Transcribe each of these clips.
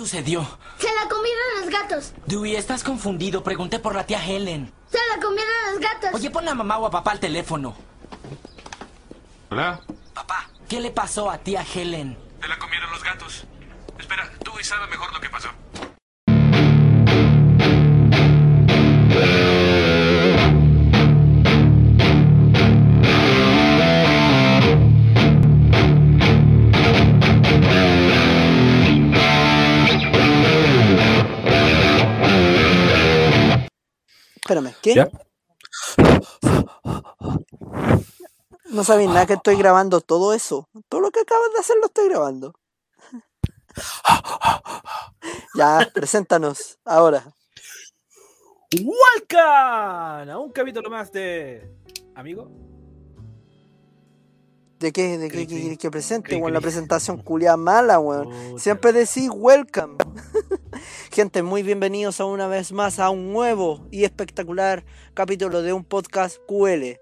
sucedió? Se la comieron los gatos. Dewey, estás confundido. Pregunté por la tía Helen. Se la comieron los gatos. Oye, pon a mamá o a papá al teléfono. Hola. Papá, ¿qué le pasó a tía Helen? Te la comieron los gatos. Espera, tú y sabe mejor lo que pasó. Espérame, ¿qué? ¿Ya? No sabéis nada que estoy grabando todo eso. Todo lo que acabas de hacer lo estoy grabando. ya, preséntanos ahora. Welcome a un capítulo más de Amigo. ¿De qué, de qué, quieres que presente, Cri? La presentación culia mala, weón. Siempre decís welcome. Gente, muy bienvenidos a una vez más a un nuevo y espectacular capítulo de un podcast QL.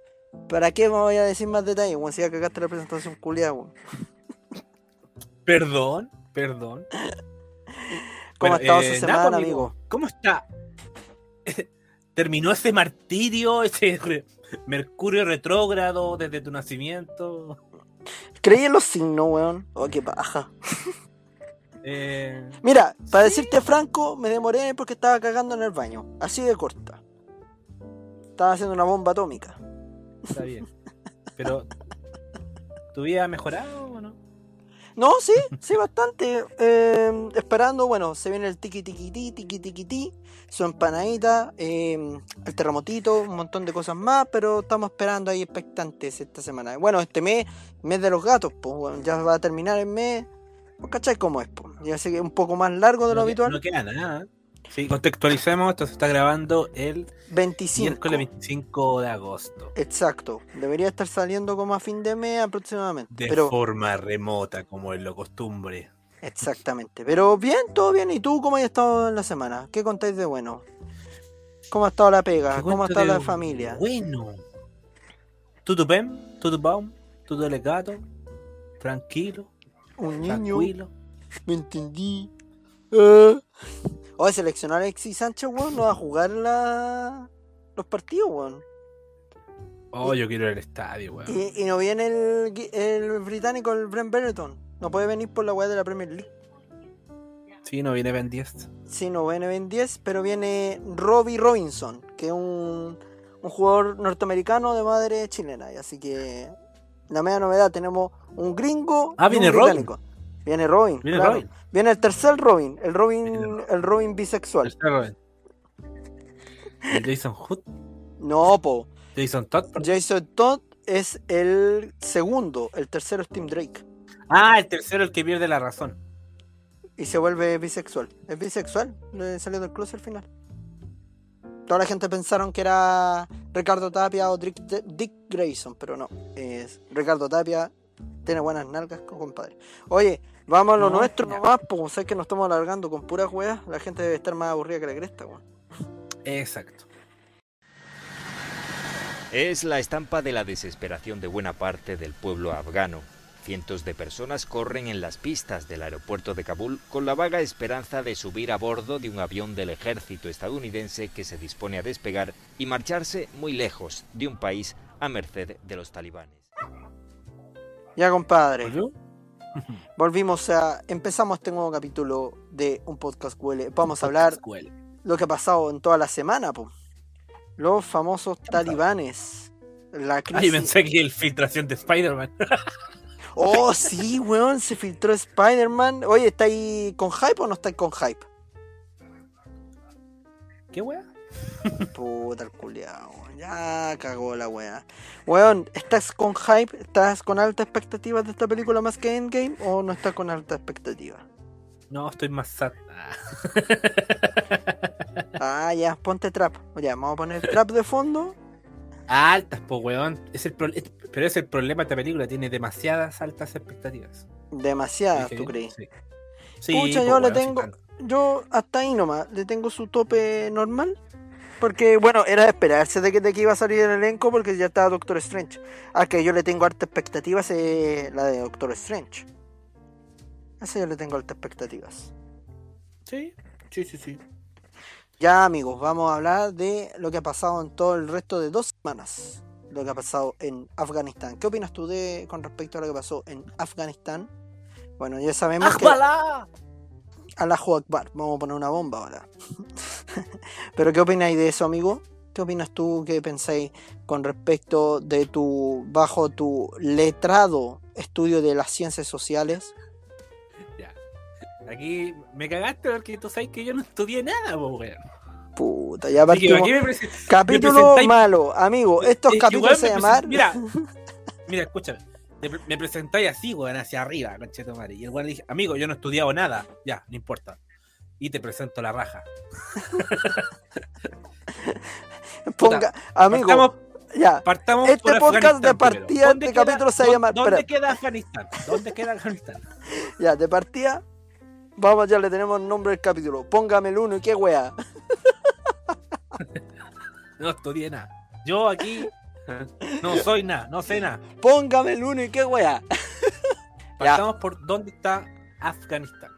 ¿Para qué me voy a decir más detalles, weón? Si ya cagaste la presentación culia, weón. Perdón, perdón. ¿Cómo ha estado eh, su nada, semana, pues, amigo? ¿Cómo está? ¿Terminó ese martirio, ese re- Mercurio retrógrado desde tu nacimiento? Creí en los signos, weón. Oh, qué paja. Eh, Mira, para decirte franco, me demoré porque estaba cagando en el baño. Así de corta. Estaba haciendo una bomba atómica. está bien. Pero, ¿tu vida ha mejorado o no? No, sí, sí, bastante. Eh, esperando, bueno, se viene el tiki tiki ti, tiki tiki ti, su empanadita, eh, el terremotito, un montón de cosas más, pero estamos esperando ahí expectantes esta semana. Bueno, este mes, mes de los gatos, pues bueno, ya va a terminar el mes. Pues, ¿Cachai cómo es? Ya sé que es un poco más largo de lo que- habitual. no queda nada. Sí, contextualicemos, esto se está grabando el 25. miércoles 25 de agosto. Exacto. Debería estar saliendo como a fin de mes aproximadamente. De pero forma remota, como es lo costumbre. Exactamente. Pero bien, todo bien. ¿Y tú cómo has estado en la semana? ¿Qué contáis de bueno? ¿Cómo ha estado la pega? ¿Qué ¿Cómo ha estado la familia? Bueno. ¿Tudo bem? ¿Tudo bom? ¿Tudo legato? Tranquilo, Un niño. tranquilo. Me entendí. Eh. Oye, seleccionar a Alexis Sánchez, weón, no va a jugar la... los partidos, weón. Oh, yo quiero ir al estadio, weón. Y, y no viene el, el británico, el Brent Benetton. No puede venir por la weá de la Premier League. Sí, no viene Ben 10. Sí, no viene Ben 10, pero viene Robbie Robinson, que es un, un jugador norteamericano de madre chilena. y Así que la media novedad, tenemos un gringo Ah, y viene un Robin. Viene Robin. Viene claro. Robin. Viene el tercer Robin, el Robin, el Robin bisexual. Está Robin. El Jason Hood. No, po. Jason Todd. Jason Todd es el segundo, el tercero es Tim Drake. Ah, el tercero, el que pierde la razón. Y se vuelve bisexual. Es bisexual, le salió del closet al final. Toda la gente pensaron que era Ricardo Tapia o Dick, Dick Grayson, pero no. Es Ricardo Tapia, tiene buenas nalgas, compadre. Oye, vamos a lo No, nuestro ya. nomás, pues sé que nos estamos alargando con puras weas. La gente debe estar más aburrida que la cresta, weón. Exacto. Es la estampa de la desesperación de buena parte del pueblo afgano. Cientos de personas corren en las pistas del aeropuerto de Kabul con la vaga esperanza de subir a bordo de un avión del ejército estadounidense que se dispone a despegar y marcharse muy lejos de un país a merced de los talibanes. Ya, compadre. Volvimos a. Empezamos este nuevo capítulo de un podcast QL. Vamos a hablar lo que ha pasado en toda la semana, po. Los famosos talibanes. La crisis. Ay, pensé que el filtración de Spider-Man. Oh, sí, weón, se filtró Spider-Man. Oye, ¿está ahí con hype o no está con hype? ¿Qué wea? Puta el culiao, ya cagó la wea. Weón, ¿estás con hype? ¿Estás con altas expectativas de esta película más que Endgame o no estás con altas expectativas? No, estoy más sad. Ah. Ah, ya, ponte trap. Ya, vamos a poner trap de fondo. Altas, po, weón. Es el pro- Pero es el problema de esta película, tiene demasiadas altas expectativas. Demasiadas, ¿tú crees? Sí. Sí, Pucha, po, yo le weón, sí, tengo. Yo hasta ahí nomás, le tengo su tope normal. Porque, bueno, era de esperarse de que, de que iba a salir el elenco porque ya estaba Doctor Strange. A que yo le tengo harta expectativas es la de Doctor Strange. A esa yo le tengo altas expectativas. Sí, sí, sí, sí. Ya amigos, vamos a hablar de lo que ha pasado en todo el resto de dos semanas. Lo que ha pasado en Afganistán. ¿Qué opinas tú de con respecto a lo que pasó en Afganistán? Bueno, ya sabemos que... ¡Ajbalá! Allahu Akbar. Vamos a poner una bomba ahora. Pero ¿qué opináis de eso, amigo? ¿Qué opinas tú? ¿Qué pensáis con respecto de tu, bajo tu letrado estudio de las ciencias sociales? Ya. Aquí me cagaste porque tú sabes que yo no estudié nada, po, weón. Puta, ya partimos. aquí me Capítulo malo, amigo. Estos Es que, capítulos se presen- Mira, mira, escúchame. Me, pre- me presentáis así, weón, hacia arriba, conchetumare. Y el weón le dije, amigo, yo no he estudiado nada. Ya, no importa. Y te presento la raja. Ponga, amigo, Partamos, ya. partamos Este por podcast de partida, primero. ¿Dónde este queda- capítulo se va a dó- llamar- ¿Dónde espera. queda Afganistán? ¿Dónde queda Afganistán? Ya, de partida. Vamos, ya le tenemos nombre del capítulo. Póngame el uno y qué wea. No estudié nada. Yo aquí no soy nada, no sé nada. Póngame el uno y qué wea. Ya. Partamos por dónde está Afganistán.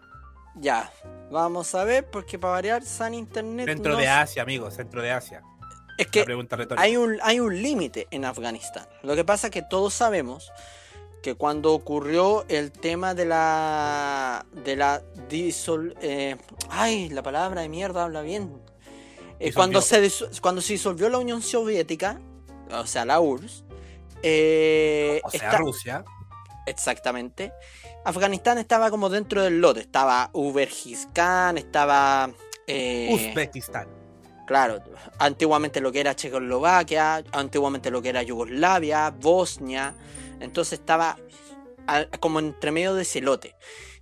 Ya, vamos a ver, porque para variar, San Internet. Centro no- de Asia, amigo, centro de Asia. Es que hay un, hay un límite en Afganistán. Lo que pasa es que todos sabemos que cuando ocurrió el tema de la. de la disol. eh, ay, la palabra de mierda habla bien. Eh, cuando, se, cuando se disolvió la Unión Soviética, o sea, la URSS. eh, O sea, está- Rusia. Exactamente. Afganistán estaba como dentro del lote. Estaba Ubergistán, estaba. eh, Uzbekistán. Claro, antiguamente lo que era Checoslovaquia, antiguamente lo que era Yugoslavia, Bosnia. Entonces estaba como entre medio de ese lote.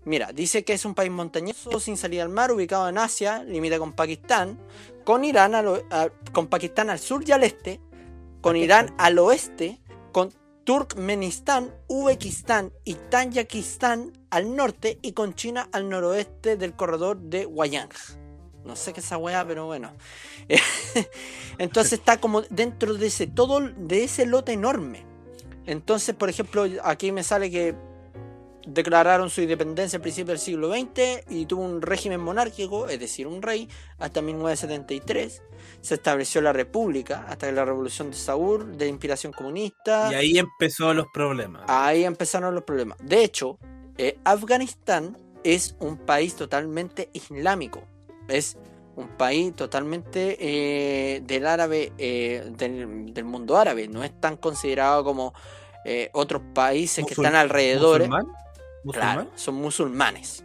Mira, dice que es un país montañoso sin salida al mar, ubicado en Asia, limita con Pakistán, con Irán a- con Pakistán al sur y al este, con Irán al oeste, con Turkmenistán, Uzbekistán y Tayikistán al norte y con China al noroeste del corredor de Wayang. No sé qué es esa weá, pero bueno. Entonces está como dentro de ese todo de ese lote enorme. Entonces, por ejemplo, aquí me sale que declararon su independencia a principios del siglo XX y tuvo un régimen monárquico, es decir, un rey, hasta 1973. Se estableció la república hasta la revolución de Saúl, de inspiración comunista. Y ahí empezó los problemas. Ahí empezaron los problemas. De hecho, eh, Afganistán es un país totalmente islámico. Es un país totalmente eh, del árabe, eh, del, del mundo árabe. No es tan considerado como eh, otros países que están alrededor. ¿Musulmán? Claro, son musulmanes.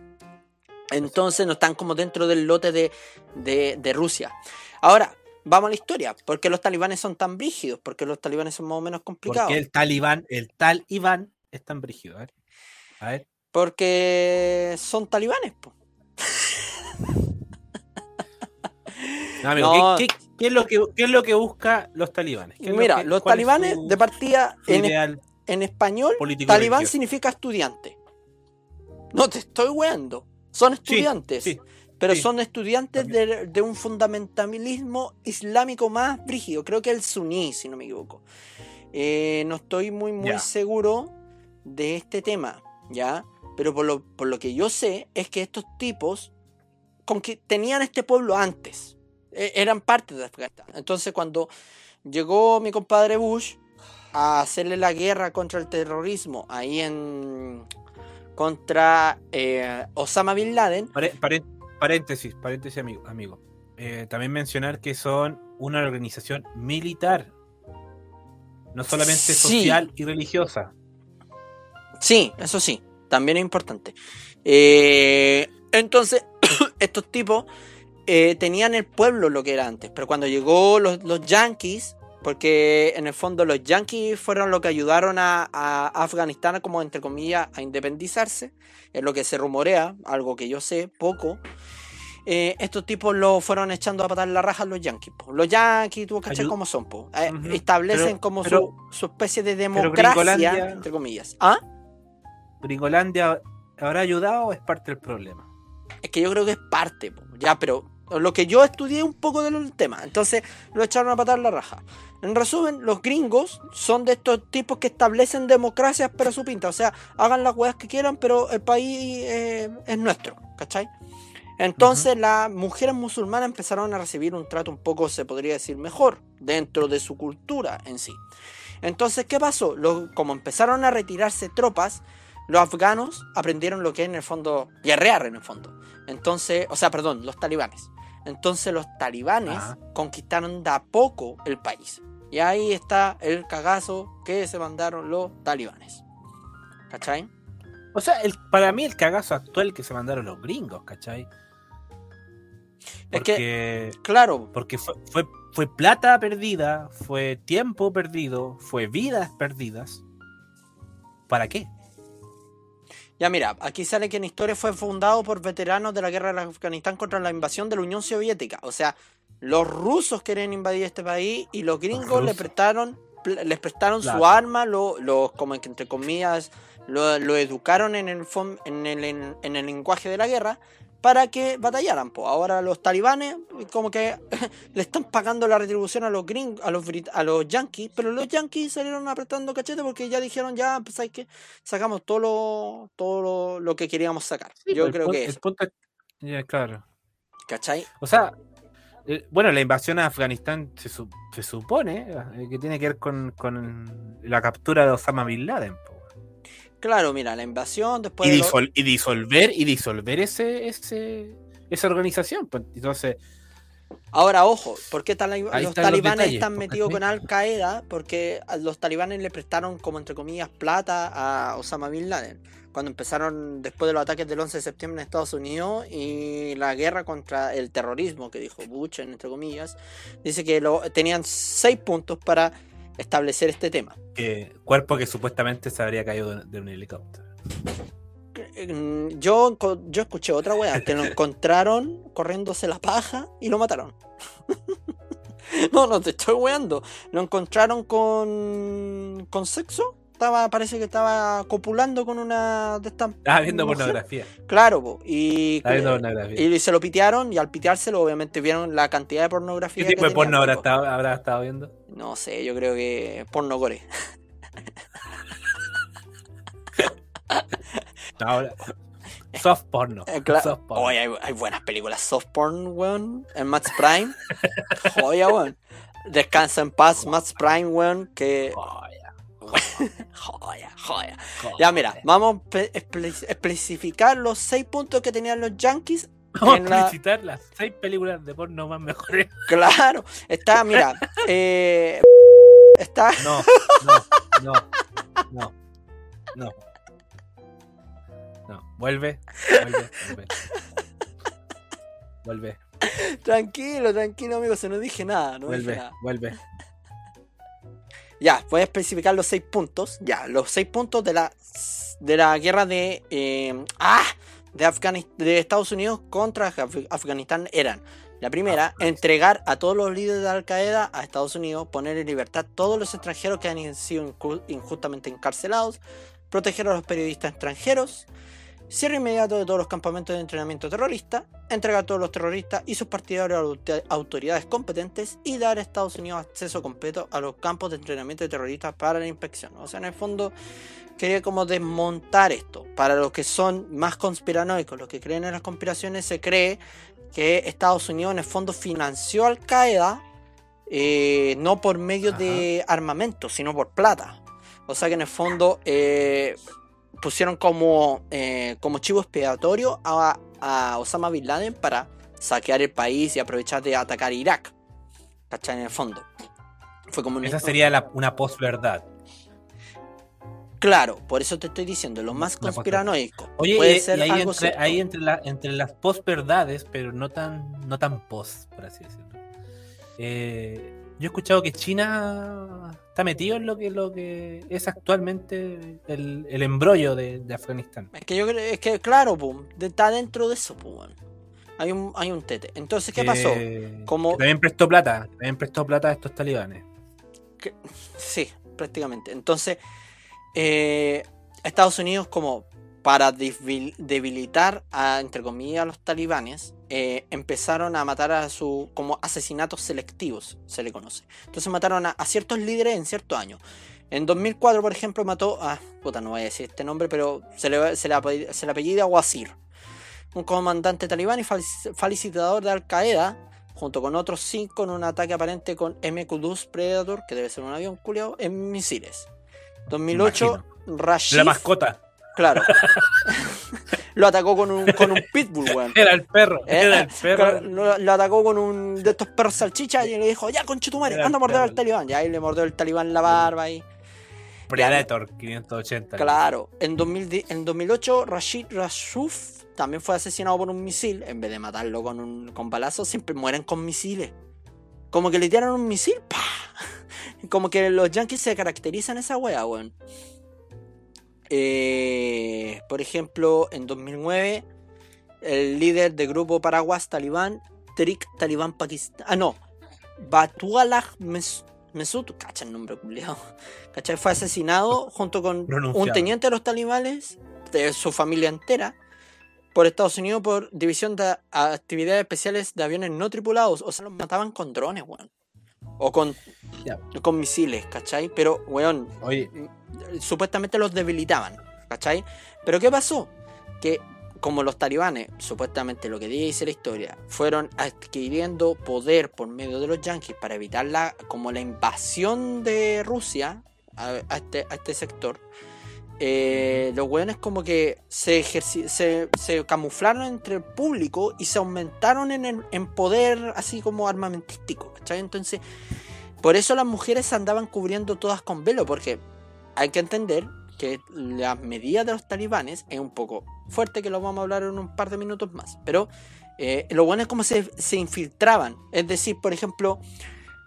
Entonces no están como dentro del lote de, de- de Rusia. Ahora, vamos a la historia. ¿Por qué los talibanes son tan brígidos? Porque los talibanes son más o menos complicados. Porque el talibán, el talibán es tan brígido. A ver. A ver. Porque son talibanes, po. No, amigo, No. ¿qué, qué- qué es lo que, qué es lo que busca los talibanes? ¿Qué lo Mira, que- los talibanes de partida en, en español, talibán significa estudiante. No te estoy weando. Son estudiantes. sí, pero sí. son estudiantes de, de un fundamentalismo islámico más brígido. Creo que el suní, si no me equivoco. Eh, no estoy muy, muy seguro de este tema, ¿ya? Pero por lo, por lo que yo sé es que estos tipos con que tenían este pueblo antes. E- eran parte de Afganistán. Entonces cuando llegó mi compadre Bush a hacerle la guerra contra el terrorismo ahí en contra eh, Osama Bin Laden, paréntesis, paréntesis, amigo. amigo. Eh, también mencionar que son una organización militar. No solamente Sí. social y religiosa. Sí, eso sí, también es importante. Eh, entonces, estos tipos tenían el pueblo lo que era antes, pero cuando llegó los, los yankees, porque en el fondo los yankees fueron los que ayudaron a, a Afganistán, como entre comillas, a independizarse, es lo que se rumorea, algo que yo sé poco. eh, estos tipos lo fueron echando a patar la raja a los yankees. po. Los yankees, tú cachai Ayu- cómo son, po. Eh, establecen pero- como pero- su, su especie de democracia, entre comillas. ¿Ah? ¿Gringolandia habrá ayudado o es parte del problema? Es que yo creo que es parte, po, ya, pero lo que yo estudié un poco del tema, entonces lo echaron a patar la raja. En resumen, los gringos son de estos tipos que establecen democracias pero su pinta, o sea, hagan las weas que quieran, pero el país eh, es nuestro, ¿cachai? Entonces las mujeres musulmanas empezaron a recibir un trato un poco, se podría decir, mejor dentro de su cultura en sí. Entonces, ¿qué pasó? Como empezaron a retirarse tropas, los afganos aprendieron lo que es en el fondo guerrear en el fondo. Entonces, o sea, perdón, los talibanes. Entonces los talibanes Ajá. conquistaron de a poco el país. Y ahí está el cagazo que se mandaron los talibanes. ¿Cachai? O sea, el, para mí el cagazo actual que se mandaron los gringos, ¿cachai? Es que- Claro, porque fue, fue, fue plata perdida, fue tiempo perdido, fue vidas perdidas. ¿Para qué? Ya mira, aquí sale que en historia fue fundado por veteranos de la guerra de Afganistán contra la invasión de la Unión Soviética. O sea, los rusos querían invadir este país y los gringos le prestaron, les prestaron su arma, lo, lo- como entre comillas, lo, lo educaron en el, en, el, en, en el lenguaje de la guerra para que batallaran. po. Ahora los talibanes como que le están pagando la retribución a los gringos, a los, brit- a los yankees, pero los yankees salieron apretando cachete porque ya dijeron, ya, pues hay que sacamos todo lo, todo lo, lo que queríamos sacar. Yo El creo que es, ya, claro. ¿cachai? O sea, eh, bueno, la invasión a Afganistán se, su- se supone eh, que tiene que ver con, con la captura de Osama Bin Laden. po. Claro, mira, la invasión, después Y, de lo- y disolver y disolver ese, ese esa organización. pues, entonces, Ahora, ojo, ¿por qué los están los talibanes detalles, están pues, metidos con. Al Qaeda? Porque los talibanes le prestaron, como entre comillas, plata a Osama Bin Laden. Cuando empezaron después de los ataques del 11 de septiembre en Estados Unidos y la guerra contra el terrorismo que dijo Bush, entre comillas, dice que lo, tenían seis puntos para establecer este tema. que cuerpo que supuestamente se habría caído de, de un helicóptero. Mm, Yo, yo escuché otra wea, que lo encontraron corriéndose la paja y lo mataron. no, no te estoy weando. Lo encontraron con, con sexo. Estaba, parece que estaba copulando con una de estas. Estaba viendo mujer. pornografía. Claro, po, y, Estaba viendo pornografía. y se lo pitearon y al piteárselo obviamente vieron la cantidad de pornografía. ¿Qué tipo que de porno habrá estado, habrá estado viendo? No sé, yo creo que porno gore. No, soft porno. Eh, soft porno. Oye, hay, hay buenas películas soft porn, weón. En Max Prime. Joya, weón. Descansa en paz, Max Prime, weón. Que. Joya, joya. Ya, mira, vamos a espe- espe- especificar los seis puntos que tenían los Yankees. Vamos en a la- felicitar las seis películas de porno más mejores. Claro, está, mira. eh, está. No, no, no, no, no. No, vuelve, vuelve, vuelve. Vuelve, Tranquilo, tranquilo, amigo. Se no dije nada, no dije vuelve, nada. vuelve. Ya, voy a especificar los seis puntos. Ya, los seis puntos de la de la guerra de eh, ah, de de Estados Unidos contra Af- Afganistán eran la primera, Afganistán. entregar a todos los líderes de Al Qaeda a Estados Unidos, poner en libertad a todos los extranjeros que han sido injustamente encarcelados, proteger a los periodistas extranjeros, cierre inmediato de todos los campamentos de entrenamiento terrorista, entregar a todos los terroristas y sus partidarios a auto- autoridades competentes y dar a Estados Unidos acceso completo a los campos de entrenamiento de terroristas para la inspección. O sea, en el fondo quería como desmontar esto. Para los que son más conspiranoicos, los que creen en las conspiraciones, se cree que Estados Unidos en el fondo financió Al Qaeda eh, no por medio de armamento, sino por plata. O sea que en el fondo eh, pusieron como, eh, como chivo expiatorio a, a Osama Bin Laden para saquear el país y aprovechar de atacar Irak. ¿Cachai? En el fondo. Fue como un- Esa sería la- una posverdad. Claro, por eso te estoy diciendo, lo más conspiranoico. Oye, puede y, ser y ahí, algo entre, ahí entre, la- entre las posverdades, pero no tan, no tan pos, por así decirlo. Eh, yo he escuchado que China está metido en lo que, lo que es actualmente el, el embrollo de, de Afganistán. Es que yo creo, es que claro, de- está dentro de eso, bueno. Hay un, hay un tete. Entonces, ¿qué pasó? Como- también prestó plata, también prestó plata a estos talibanes. Sí, prácticamente. Entonces, eh, Estados Unidos como para debil- debilitar a, entre comillas, a los talibanes, eh, empezaron a matar a su, como asesinatos selectivos, se le conoce. Entonces mataron a, a ciertos líderes en ciertos años. En 2004, por ejemplo, mató a, puta, no voy a decir este nombre, pero se le, se le, se le apellida Wazir. un comandante talibán y felicitador de Al Qaeda, junto con otros cinco en un ataque aparente con MQ-2 Predator, que debe ser un avión culiao, en misiles. 2008, Rashid, La mascota. Claro, lo atacó con un, con un pitbull, weón. Era el perro. Eh, Era el claro, perro. lo, lo atacó con un de estos perros salchicha y le dijo, ya conchetumare, anda a morder al talibán. Y ahí le mordió el talibán la barba y. Predator 580. Claro, en, 2010 en 2008 Rashid Rashuf también fue asesinado por un misil. En vez de matarlo con un con balazos, siempre mueren con misiles. Como que le tiran un misil, ¡pa! Como que los yankees se caracterizan esa wea, weón. Eh, por ejemplo, en 2009, el líder del grupo Paraguas Talibán, Tariq Talibán Pakistán. Ah, no. Batualah Mes- Mesut, cacha el nombre culiao. ¿Cachai? Fue asesinado junto con un teniente de los talibanes, de su familia entera, por Estados Unidos por división de actividades especiales de aviones no tripulados. O sea, los mataban con drones, weón. O con, con misiles, ¿cachai? Pero, weón, Oye, supuestamente los debilitaban, ¿cachai? Pero ¿qué pasó? Que como los talibanes, supuestamente lo que dice la historia, fueron adquiriendo poder por medio de los yanquis para evitar la, como la invasión de Rusia a, a este, a este sector, eh, los weones como que se, se, se camuflaron entre el público y se aumentaron en, el- en poder así como armamentístico, ¿cachai? Entonces, por eso las mujeres andaban cubriendo todas con velo, porque hay que entender que las medidas de los talibanes es un poco fuerte, que lo vamos a hablar en un par de minutos más. Pero eh, lo bueno es se infiltraban. Es decir, por ejemplo,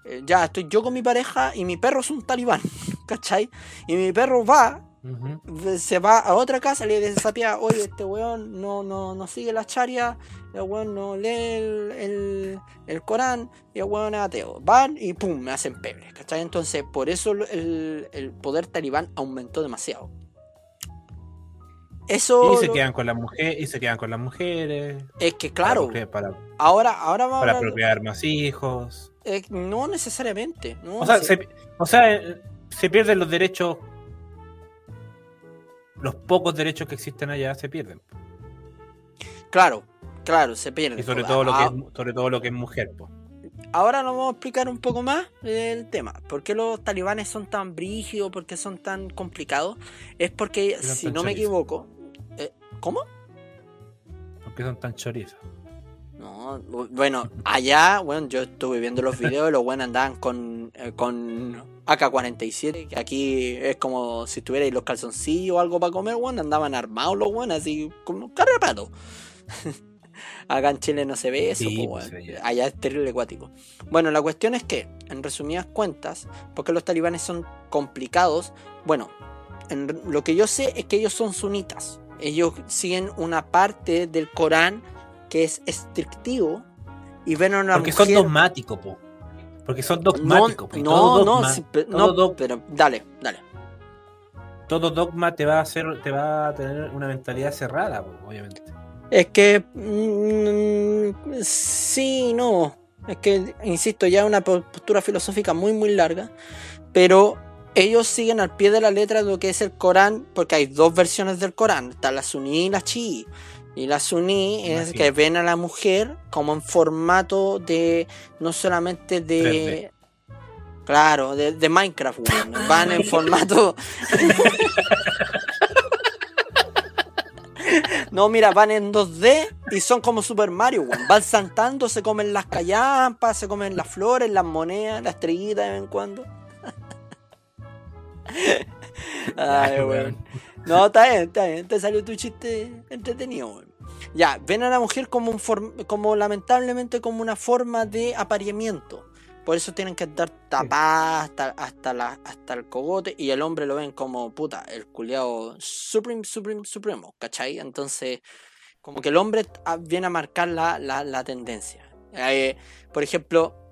eh, ya estoy yo con mi pareja y mi perro es un talibán, ¿cachai? Y mi perro va, se va a otra casa, le desafía, oye, este weón no, no, no sigue la charia, el weón no lee el, el, el Corán y el weón es ateo. Van y pum, me hacen pebre, ¿cachai? Entonces, por eso el, el poder talibán aumentó demasiado. Eso Y se lo- quedan con las mujeres, y se quedan con las mujeres. es que claro, Para, ahora, ahora para procrear más hijos. eh, no necesariamente. no, O sea, sí. se, o sea, eh, se pierden los derechos. Los pocos derechos que existen allá se pierden. Claro, claro, se pierde. Y sobre todo lo que Ah, es, sobre todo lo que es mujer. Ahora nos vamos a explicar un poco más el tema. ¿Por qué los talibanes son tan brígidos? ¿Por qué son tan complicados? Es porque, si no me equivoco... eh, ¿Cómo? Porque son tan chorizos. No, bu- bueno, allá, bueno, yo estuve viendo los videos los buenos andaban con, eh, con AK-47, que aquí es como si tuvierais los calzoncillos o algo para comer, bueno, andaban armados los buenos, así como carrapato. Acá en Chile no se ve eso, Sí, pues, weón. allá. allá es terrible acuático. Bueno, la cuestión es que, en resumidas cuentas, porque los talibanes son complicados, bueno, en lo que yo sé es que ellos son sunitas. Ellos siguen una parte del Corán que es estrictivo y ven a una Porque son dogmáticos, po. Porque son no, dogmáticos. no, no, dogma, todo no, dog- pero dale, dale. todo dogma te va a hacer, te va a tener una mentalidad cerrada, po, obviamente. Es que mm, sí, no. Es que, insisto, ya es una po- postura filosófica muy, muy larga. Pero ellos siguen al pie de la letra lo que es el Corán, porque hay dos versiones del Corán. Está la suní y la chií. Y la suní es que ven a la mujer como en formato de, no solamente de... 3D. Claro, de, de Minecraft, weón. Van en formato... No, mira, van en 2D y son como Super Mario, weón. Van saltando, se comen las callampas, se comen las flores, las monedas, las estrellitas de vez en cuando. Ay, weón. No, está bien, está bien. Te salió tu chiste entretenido, weón. Ya, ven a la mujer como, un form- como lamentablemente como una forma de apareamiento. Por eso tienen que estar tapadas hasta, hasta, la, hasta el cogote y el hombre lo ven como puta, el culiao supreme, supreme, supremo, ¿cachai? Entonces, como que el hombre ah, viene a marcar la, la, la tendencia. Eh, por ejemplo,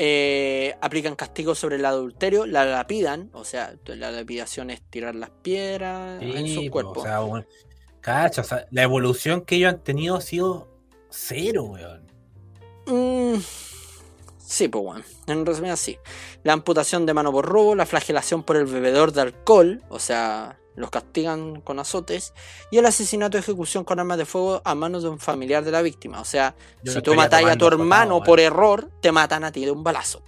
eh, aplican castigos sobre el adulterio, la lapidan, o sea, la lapidación es tirar las piedras en su po, cuerpo. O sea, cacha, o sea, la evolución que ellos han tenido ha sido cero, weón. Mm, sí, pues bueno. En resumen, sí. La amputación de mano por robo, la flagelación por el bebedor de alcohol, o sea, los castigan con azotes, y el asesinato o ejecución con armas de fuego a manos de un familiar de la víctima. O sea, Yo si tú matas a tu hermano por error, te matan a ti de un balazo.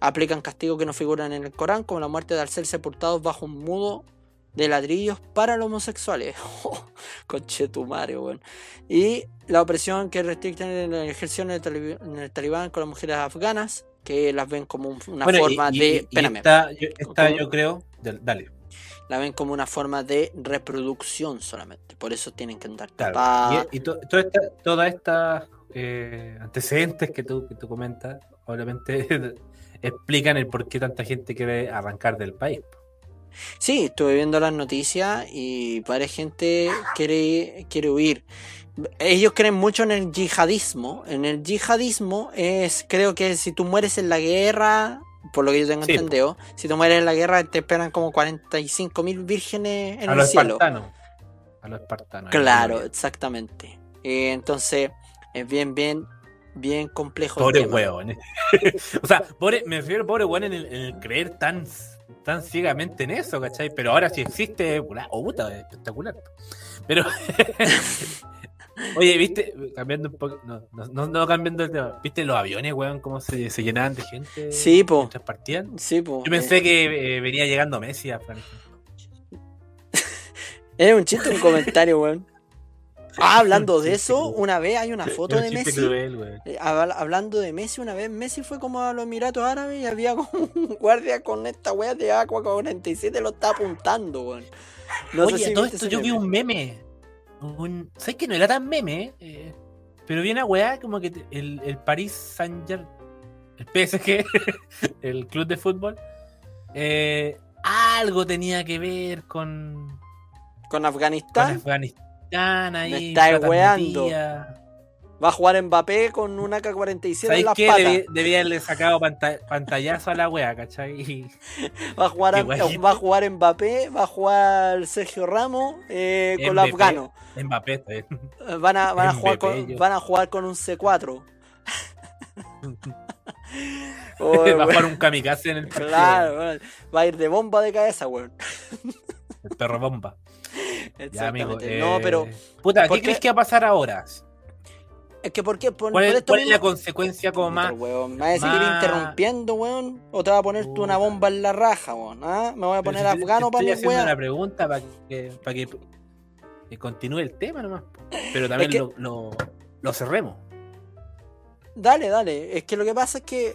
Aplican castigos que no figuran en el Corán, como la muerte de al ser sepultados bajo un mudo de ladrillos para los homosexuales. Conche tu madre, weón. Y la opresión que restricten la ejercicio en el, talibán con las mujeres afganas, que las ven como un- una Bueno, forma y, de. y- esta, yo, yo creo. Dale. La ven como una forma de reproducción solamente. Por eso tienen que andar Claro. tapadas. Y, y to- toda esta- todas estas eh, antecedentes que tú, que tú comentas, obviamente explican el por qué tanta gente quiere arrancar del país. Sí, estuve viendo las noticias y varias gente quiere, quiere huir. Ellos creen mucho en el yihadismo. En el yihadismo es, creo que si tú mueres en la guerra, por lo que yo tengo Sí. entendido, si tú mueres en la guerra te esperan como 45 mil vírgenes en a el los cielo. espartanos. A los espartanos. Claro, exactamente. Eh, entonces, es bien, bien, bien complejo. el Pobre tema. hueón. o sea, pobre, me refiero a pobre hueón en el, en el creer tan, tan ciegamente en eso, ¿cachai? Pero ahora si existe, oh puta, es espectacular. Pero. Oye, ¿viste? Cambiando un poco. No, no, cambiando el tema. ¿Viste los aviones, weón? ¿Cómo se, se llenaban de gente? Sí, po. Partían. Sí, po. Yo pensé que eh, venía llegando Messi a Fran. Es un chiste, un comentario, weón. Ah, hablando de eso, una vez hay una foto Era de Messi. cruel. Eh, habla- Hablando de Messi, una vez Messi fue como a los Emiratos Árabes y había como un guardia con esta wea de Aqua 47 lo está apuntando, weón. No Oye, sé si todo esto yo vi un meme. Un... ¿Sabes que no era tan meme? eh, pero vi una weá como que el, el Paris Saint Germain, el PSG, el club de fútbol, eh, algo tenía que ver con, con con Afganistán. Ahí. Me estáis patas weando. Va a jugar Mbappé con una K-47 en ¿Sabéis las qué? patas. Debí, debí haberle sacado panta- pantallazo a la weá, ¿cachai? Va a jugar, a- va a jugar Mbappé, va a jugar Sergio Ramos eh, con los afganos. Mbappé. Eh, Van a, van, a jugar con, yo. van a jugar con un C4. Va Oh, a weón. jugar un kamikaze en el partido. Claro, va a ir de bomba de cabeza, weón. El perro bomba. Ya, amigo. Exactamente. no, eh, pero Puta, ¿por ¿qué qué? crees que va a pasar ahora? Es que ¿por qué? Por, ¿Cuál, por es, esto cuál es la consecuencia como más? Weón, ¿Me vas a seguir más- interrumpiendo, weón? ¿O te va a poner tú una bomba en la raja, weón? ¿Ah? ¿Me voy a poner si afgano para estoy mi haciendo weón? una pregunta para que, para que, que continúe el tema nomás. Pero también que- lo, lo, lo cerremos. Dale, dale. Es que lo que pasa es que.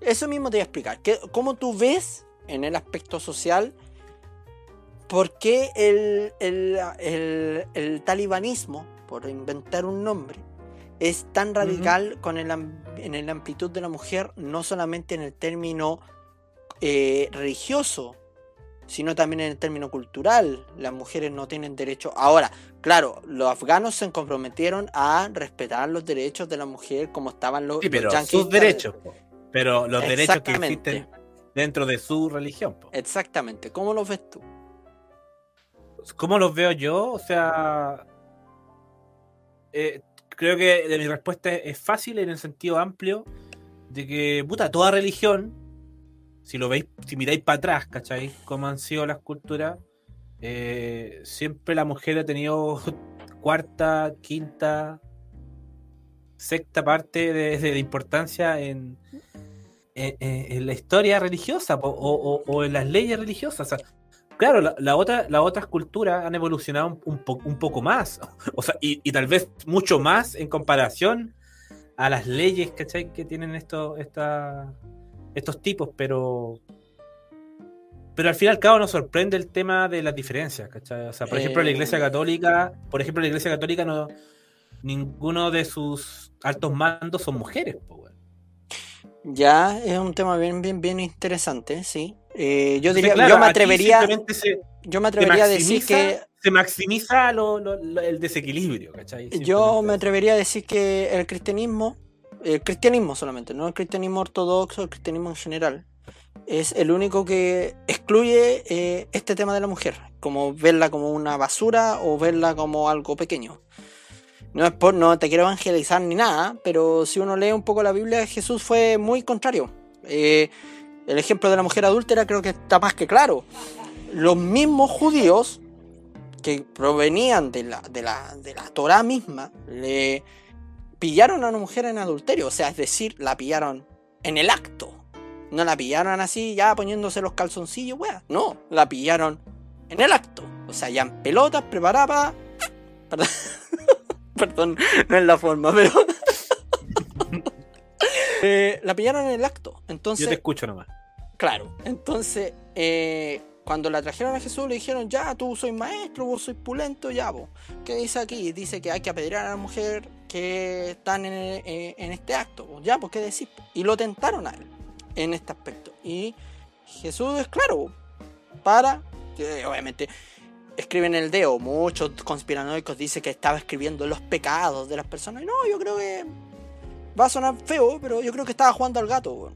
Eso mismo te voy a explicar. Que, ¿Cómo tú ves en el aspecto social por qué el, el, el- el talibanismo, por inventar un nombre, es tan radical con el, en la amplitud de la mujer, no solamente en el término eh, religioso, sino también en el término cultural. Las mujeres no tienen derecho. Ahora, claro, los afganos se comprometieron a respetar los derechos de la mujer como estaban los, Sí, pero los sus derechos. Pero los derechos que existen dentro de su religión. po. Exactamente. ¿Cómo los ves tú? ¿Cómo los veo yo? O sea, eh, creo que de mi respuesta es fácil en el sentido amplio de que, puta, toda religión, si lo veis, si miráis para atrás, ¿cachai? Cómo han sido las culturas, eh, siempre la mujer ha tenido cuarta, quinta, sexta parte de, de importancia en, en, la historia religiosa o- o en las leyes religiosas. O sea, claro, la, la otra, las otras culturas han evolucionado un, un po- un poco más. O sea, y, y tal vez mucho más en comparación a las leyes ¿cachai? que tienen estos, esta- estos tipos, pero. Pero al fin y al cabo nos sorprende el tema de las diferencias, ¿cachai? O sea, por ejemplo, la Eh. Iglesia Católica, por ejemplo, la Iglesia Católica no, ninguno de sus altos mandos son mujeres, weón. Ya, es un tema bien, bien, bien interesante, sí. Eh, yo diría, claro, yo me atrevería, se, yo me atrevería a decir que se maximiza lo- lo- lo- el desequilibrio, ¿cachai? Yo me atrevería a decir que el cristianismo, el cristianismo solamente, no el cristianismo ortodoxo, el cristianismo en general, es el único que excluye eh, este tema de la mujer, como verla como una basura o verla como algo pequeño. No es por, no te quiero evangelizar ni nada, pero si uno lee un poco la Biblia, Jesús fue muy contrario. Eh, el ejemplo de la mujer adúltera creo que está más que claro. los mismos judíos que provenían de la, de la, de la Torah misma, le pillaron a una mujer en adulterio, o sea, es decir, la pillaron en el acto. No la pillaron así ya poniéndose los calzoncillos, wea. No, la pillaron en el acto. O sea, ya en pelotas, preparada. Perdón, Perdón no es la forma, pero. Eh, la pillaron en el acto. Entonces. Yo te escucho nomás. Claro, entonces eh, cuando la trajeron a Jesús le dijeron, ya, tú soy maestro, vos sois pulento, ya, vos. ¿Qué dice aquí? Dice que hay que apedrear a la mujer que están en, eh, este acto. Ya, pues qué decir. Y lo tentaron a él en este aspecto. Y Jesús es claro, para, que obviamente escriben el dedo, muchos conspiranoicos dicen que estaba escribiendo los pecados de las personas. Y no, yo creo que va a sonar feo, pero yo creo que estaba jugando al gato.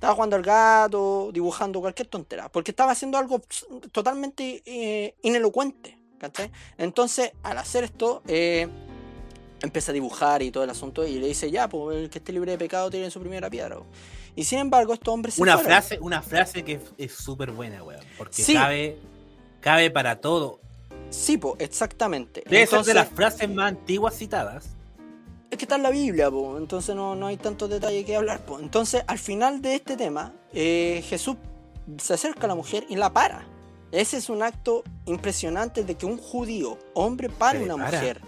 Estaba jugando al gato, dibujando cualquier tontera. Porque estaba haciendo algo totalmente eh, inelocuente. ¿cachai? Entonces, al hacer esto, eh, empieza a dibujar y todo el asunto. Y le dice, ya, pues el que esté libre de pecado tiene su primera piedra. Y sin embargo, estos hombres se Una fueron. frase, una frase que es súper buena, weón. Porque Sí. cabe, cabe para todo. Sí, pues, exactamente. Ser Entonces, de las frases más antiguas citadas. Es que está en la Biblia, po, entonces no, no hay tantos detalles que hablar. Po. Entonces, al final de este tema, eh, Jesús se acerca a la mujer y la para. Ese es un acto impresionante de que un judío, hombre, pare Se una para. mujer.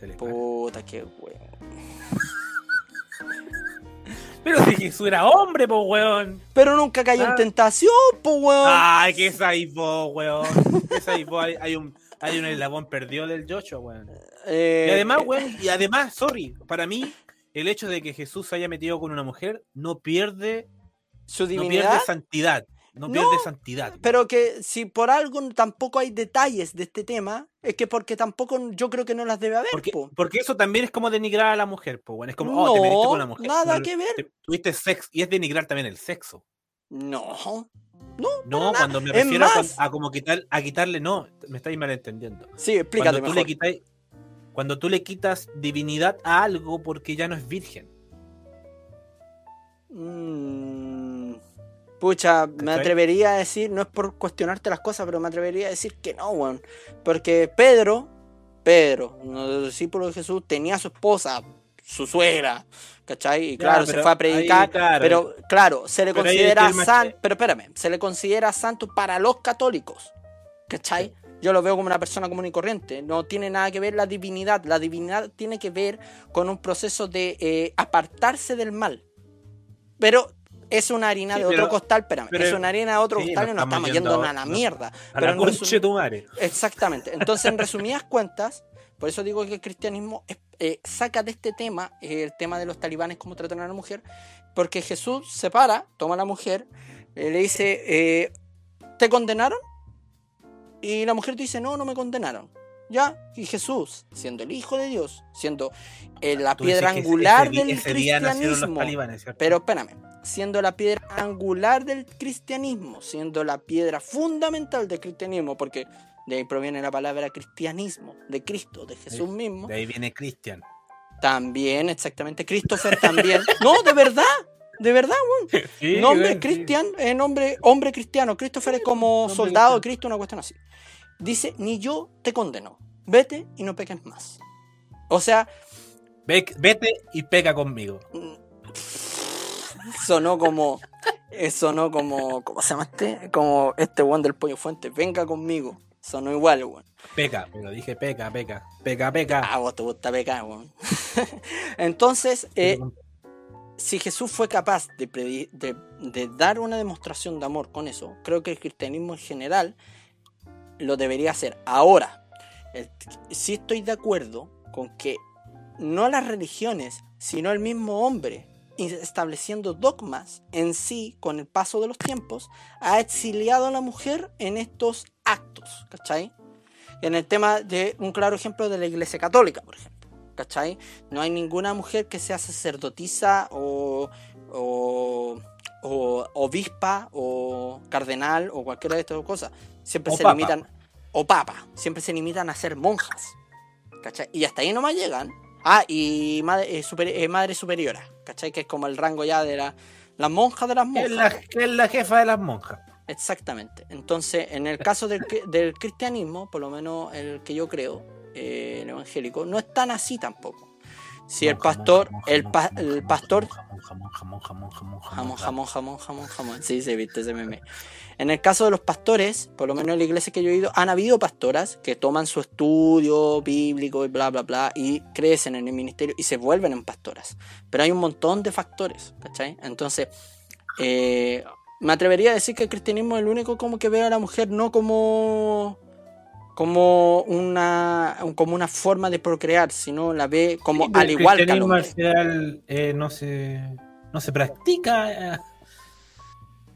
Se le para. Puta, qué weón. Pero si Jesús era hombre, po, weón. Pero nunca cayó Ah. en tentación, po, weón. Ay, que esa vos, weón. Esa vos, hay, hay un hay un eslabón perdido del Joshua, weón. Eh, Y además, eh, weón, y además, sorry, para mí, el hecho de que Jesús se haya metido con una mujer no pierde, su no divinidad. pierde santidad. No, No, pierde santidad. pero que si por algo tampoco hay detalles de este tema, es que porque tampoco yo creo que no las debe haber, Porque, po. porque eso también es como denigrar a la mujer, pues, bueno, es como, oh, te metiste con la No, mujer. nada que ver. te- Tuviste sexo, y es denigrar también el sexo. No. No, cuando me refiero a, como quitar, a quitarle, no, me estáis malentendiendo. Sí, explícate Cuando tú, mejor. le quitas, cuando tú le quitas divinidad a algo porque ya no es virgen. Mm, pucha, me atrevería a decir, no es por cuestionarte las cosas, pero me atrevería a decir que no, weón. Porque Pedro, Pedro, uno de los discípulos de Jesús, tenía a su esposa, su suegra, ¿cachai? Y claro, se fue a predicar, ahí, claro. pero claro, se le considera santo, pero espérame, se le considera santo para los católicos, ¿cachai? Yo lo veo como una persona común y corriente, no tiene nada que ver la divinidad, la divinidad tiene que ver con un proceso de eh, apartarse del mal. Pero es una harina Sí, de otro costal, espérame, pero- es una harina de otro sí, costal y nos estamos yendo yendo- a la mierda. A Pero la concha de tu madre. Exactamente. Entonces, en resumidas cuentas, por eso digo que el cristianismo es- eh, saca de este tema eh, el tema de los talibanes, cómo tratan a la mujer, porque Jesús se para, toma a la mujer, eh, le dice, ¿te condenaron? Y la mujer dice, no, no me condenaron. Ya, y Jesús, siendo el Hijo de Dios, siendo eh, la Tú piedra ese- angular ese del ese nacieron los cristianismo, pero espérame, siendo la piedra angular del cristianismo, siendo la piedra fundamental del cristianismo, porque de ahí proviene la palabra cristianismo, de Cristo, de Jesús mismo. De ahí viene Cristian. También, exactamente, Christopher también. No, de verdad, de verdad, weón. Sí, Nombre weón, sí. Cristian, eh, nombre, hombre cristiano. Christopher es como Nombre soldado de. Cristo, una cuestión así. Dice, ni yo te condeno. Vete y no peques más. O sea, Ve- Vete y pega conmigo. sonó como. eh, Sonó como. ¿Cómo se llama este? Como este one del pollo fuente. Venga conmigo. Sonó igual, weón. Peca, pero dije peca, peca, peca, peca. Ah, vos te gusta pecar, weón. Entonces, eh, si Jesús fue capaz de, dar una demostración de amor con eso, creo que el cristianismo en general lo debería hacer. Ahora, el- sí estoy de acuerdo con que no las religiones, sino el mismo hombre, estableciendo dogmas en sí con el paso de los tiempos, ha exiliado a la mujer en estos actos, ¿cachai? En el tema de un claro ejemplo de la Iglesia Católica, por ejemplo. ¿Cachai? No hay ninguna mujer que sea sacerdotisa o, o, o obispa o cardenal o cualquiera de estas cosas. Siempre O se papa. limitan. O papa. Siempre se limitan a ser monjas. ¿Cachai? Y hasta ahí nomás llegan. Ah, y madre, eh, super- eh, madre superiora. ¿Cachai? Que es como el rango ya de la, las monjas de las ¿Qué es, monjas. la, es la jefa de las monjas? Exactamente. Entonces, en el caso del, del cristianismo, por lo menos el que yo creo, eh, el evangélico, no es tan así tampoco. Si el pastor, el, el pastor Jamón, jamón, jamón, jamón, jamón, Jamón, jamón, jamón, jamón, jamón. Sí, se viste ese meme. En el caso de los pastores, por lo menos en la iglesia que yo he ido, han habido pastoras que toman su estudio bíblico y bla, bla, bla, y crecen en el ministerio y se vuelven en pastoras. Pero hay un montón de factores, ¿cachai? Entonces, eh, me atrevería a decir que el cristianismo es el único como que ve a la mujer no como como una como una forma de procrear, sino la ve como Sí, al el igual que al cristianismo hombre. al final eh, no se no se practica eh,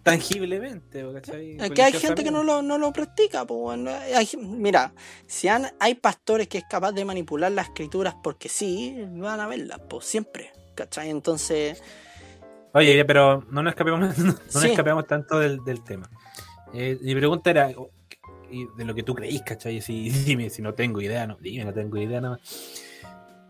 tangiblemente ¿o ¿cachai? Es que hay gente que no lo, no lo practica. pues. Hay- mira, si han- hay pastores que es capaz de manipular las escrituras porque sí, van a verlas, pues siempre. ¿Cachai? Entonces, Oye, pero no nos escapemos, no, nos escapemos tanto del, del tema. Eh, mi pregunta era de lo que tú creís, ¿cachai? Si, dime, si no tengo idea, no, dime, no tengo idea nada más.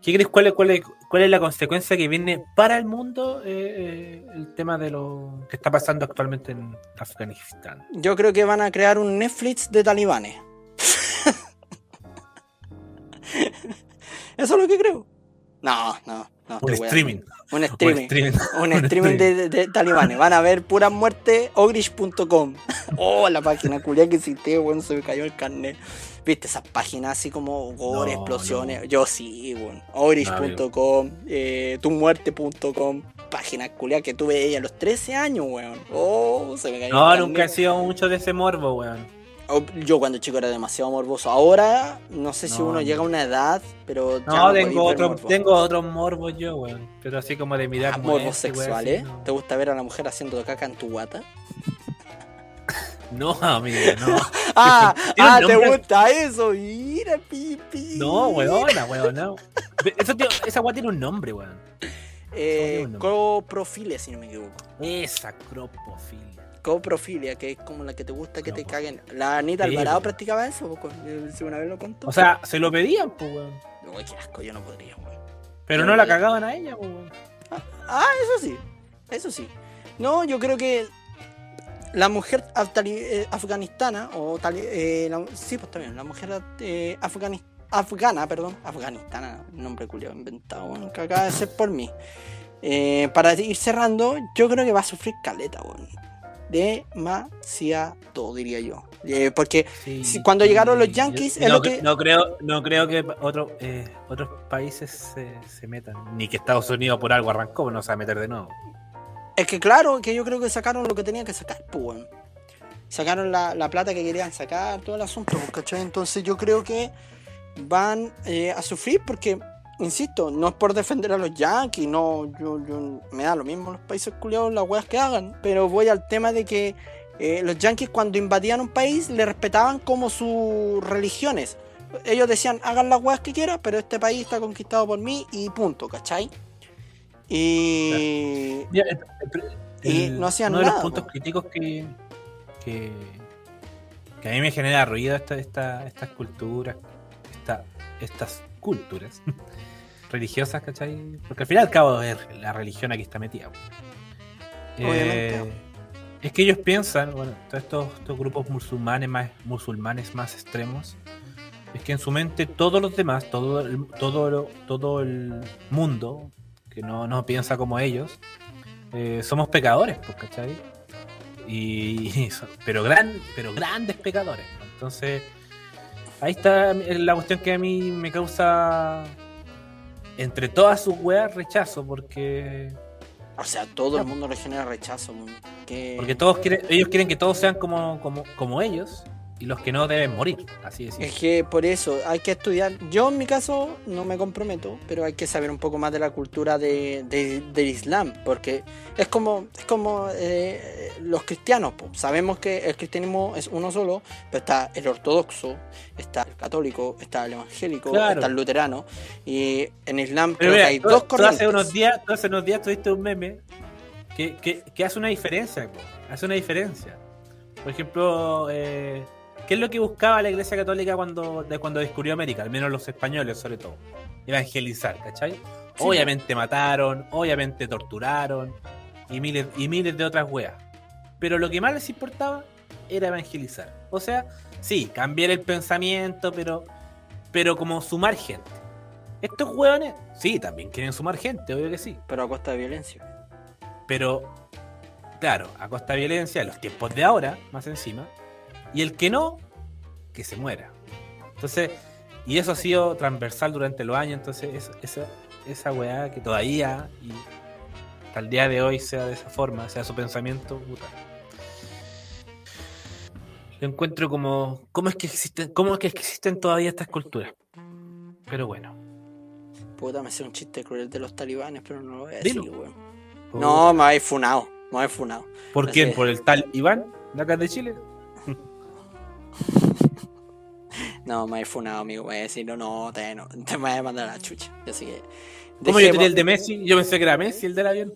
¿Qué crees? ¿Cuál es, cuál, ¿Cuál es la consecuencia que viene para el mundo eh, eh, el tema de lo que está pasando actualmente en Afganistán? yo creo que van a crear un Netflix de talibanes. Eso es lo que creo. No, no, no. Un streaming. Un streaming. Un streaming de, de- de talibanes. Van a ver pura muerte ogrish.com. Oh, la página culia que cité, bueno, se me cayó el carnet. ¿Viste esas páginas así como gore, No, explosiones? Yo sí, bueno. Ogrish.com, eh, tumuerte.com. Páginas culias que tuve ella a los 13 años, weón. Oh, se me cayó No, el nunca he sido mucho de ese morbo, weón. Oh, Yo cuando chico era demasiado morboso. Ahora, no sé si No, uno no. llega a una edad, pero No, podéis tengo otro, tengo otros morbos yo, weón. Pero así como de mirar Ah, morbos weón, sexuales. no. ¿Te gusta ver a la mujer haciendo caca en tu guata? No, amigo, no. Ah, ah, te gusta eso. Mira, pipi. No, weona, weón, no. Eso, tío, esa weá tiene un nombre, weón. Eh, coprofilia, si no me equivoco. Esa cropofilia. Coprofilia, que es como la que te gusta que te caguen. La Anita Sí, Alvarado practicaba eso. Si una vez lo contó. O sea, se lo pedían, pues, weón. Uy, qué asco, yo no podría, weón. Pero no la no. cagaban a ella, pues, weón. Ah, eso sí. Eso sí. No, yo creo que la mujer eh, afganistana, o tali- eh, la- sí, pues también, la mujer eh, afgani- afgana, perdón, afganistana, nombre culiado inventado, bueno, que acaba de ser por mí. Eh, para ir cerrando, yo creo que va a sufrir caleta, weón. Demasiado, diría yo. Eh, porque Sí, Si cuando llegaron los yankees, yo es no, lo que- no creo, no creo que otro, eh, otros países se, se metan. Ni que Estados Unidos por algo arrancó, pues no se va a meter de nuevo. Es que claro, que yo creo que sacaron lo que tenían que sacar, pues. Sacaron la, la plata que querían sacar, todo el asunto, pues, ¿cachai? Entonces yo creo que van eh, a sufrir porque, insisto, no es por defender a los yankees, no, yo, yo- me da lo mismo los países culiados, las weas que hagan, pero voy al tema de que eh, los yankees cuando invadían un país le respetaban como sus religiones. Ellos decían, hagan las weas que quieran, pero este país está conquistado por mí y punto, ¿cachai? Y... Ya, el- el- Y no hacían uno de nada, los puntos críticos que, que, que a mí me genera ruido esta, esta, estas culturas, esta, estas culturas religiosas, ¿cachai? Porque al final y al cabo es la religión aquí está metida. Eh, es que ellos piensan, bueno, todos estos, estos grupos musulmanes más, musulmanes más extremos, es que en su mente todos los demás, todo el, todo, lo- todo el mundo que no, no piensa como ellos, eh, somos pecadores, pues, ¿cachai? Y, pero gran, pero grandes pecadores. Entonces, ahí está la cuestión que a mí me causa entre todas sus weas rechazo, porque O sea, todo el mundo le genera rechazo. Que... porque todos quieren, ellos quieren que todos sean como, como, como ellos y los que no deben morir, así es. Es que por eso hay que estudiar. Yo en mi caso no me comprometo, pero hay que saber un poco más de la cultura de, de- del Islam, porque es como, es como eh, los cristianos. po. Sabemos que el cristianismo es uno solo, pero está el ortodoxo, está el católico, está el evangélico, Claro. está el luterano, y en Islam Pero creo mira, que hay tú- dos tú corrientes. hace unos días, tú hace unos días tuviste un meme que, que, que hace una diferencia, po, hace una diferencia. Por ejemplo, eh, ¿qué es lo que buscaba la Iglesia Católica cuando, de cuando descubrió América? Al menos los españoles, sobre todo. Evangelizar, ¿cachai? obviamente mataron, obviamente torturaron y miles, y miles de otras weas. Pero lo que más les importaba era evangelizar. O sea, sí, cambiar el pensamiento, pero, pero como sumar gente. Estos hueones, sí, también quieren sumar gente, obvio que sí. Pero a costa de violencia. Pero, claro, a costa de violencia, en los tiempos de ahora, más encima. Y el que no, que se muera. Entonces, y eso ha sido transversal durante los años, entonces es- esa, esa weá que todavía y hasta el día de hoy sea de esa forma, sea su pensamiento, puta. Lo encuentro como, ¿cómo es que existen, cómo es que existen todavía estas culturas? Pero bueno. Puta, me sé un chiste cruel de los talibanes, pero no lo voy a decir, weón. No, me habéis funado. Me habéis funado. ¿Por quién? ¿Por el tal Iván, de acá de Chile? No, me habéis funado, amigo. Voy a decir, no, no, te, no, te me voy a mandar a la chucha. Así que. ¿Cómo yo tenía el de Messi? Yo pensé que era Messi el del avión.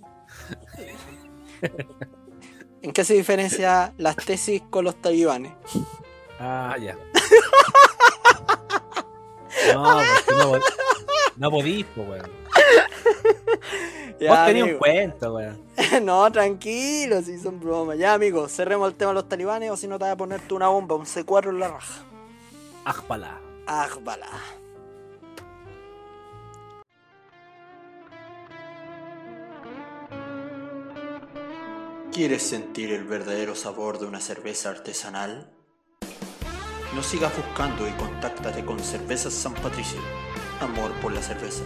¿En qué se diferencia las tesis con los talibanes? Ah, ya. No, porque no, pod- no podís, po, weón. Ya, Vos tenías un cuento, weón. no, tranquilo, si son bromas. Ya, amigo, cerremos el tema de los talibanes o si no te voy a poner tú una bomba, un C4 en la raja. Ajpala. Ajbala. ¿Quieres sentir el verdadero sabor de una cerveza artesanal? No sigas buscando y contáctate con Cervezas San Patricio. Amor por la cerveza.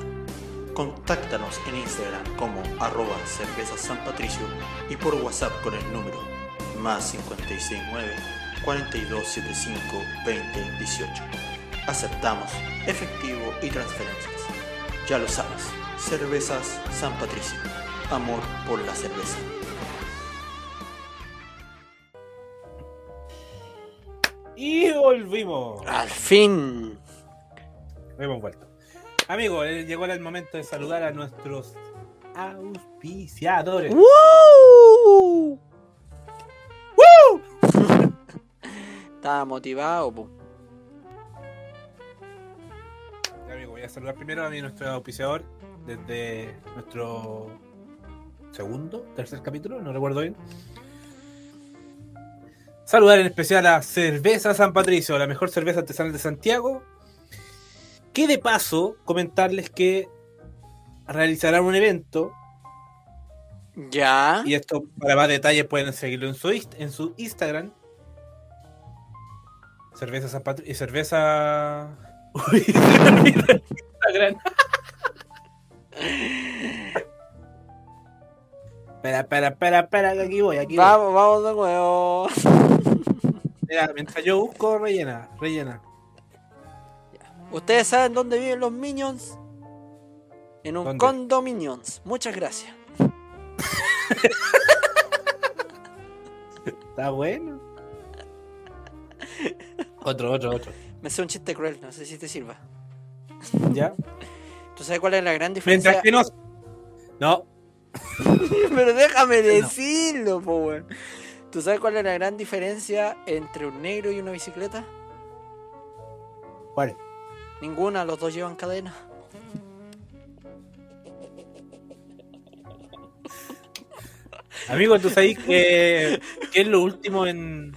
Contáctanos en Instagram como arroba San Patricio y por WhatsApp con el número más 569 4275 2018. Aceptamos efectivo y transferencias. Ya lo sabes, Cervezas San Patricio. Amor por la cerveza. Y volvimos. Al fin. Hemos vuelto. Amigos, eh, llegó el momento de saludar a nuestros auspiciadores. ¡Woo! Estaba motivado, po. Amigo, voy a saludar primero a mi, nuestro auspiciador desde nuestro segundo, tercer capítulo, no recuerdo bien. Saludar en especial a Cerveza San Patricio, la mejor cerveza artesanal de Santiago. Que de paso, comentarles que realizarán un evento. Ya. Y esto, para más detalles, pueden seguirlo en su, en su Instagram. Cerveza San Patricio. Y cerveza. Uy, Instagram. Espera, espera, espera, espera, que aquí voy, aquí voy. Vamos, vamos de nuevo. Mira, mientras yo busco, rellena, rellena. ¿Ustedes saben dónde viven los minions? En un ¿Dónde? condominions. Muchas gracias. Está bueno. Otro, otro, otro. Me sé un chiste cruel, no sé si te sirva. ¿Ya? ¿Tú sabes cuál es la gran diferencia? Mientras que no. No, Pero déjame No. decirlo, po, weón. ¿Tú sabes cuál es la gran diferencia entre un negro y una bicicleta? ¿cuál? Ninguna, los dos llevan cadena. Amigo, ¿tú sabes que, qué es lo último en,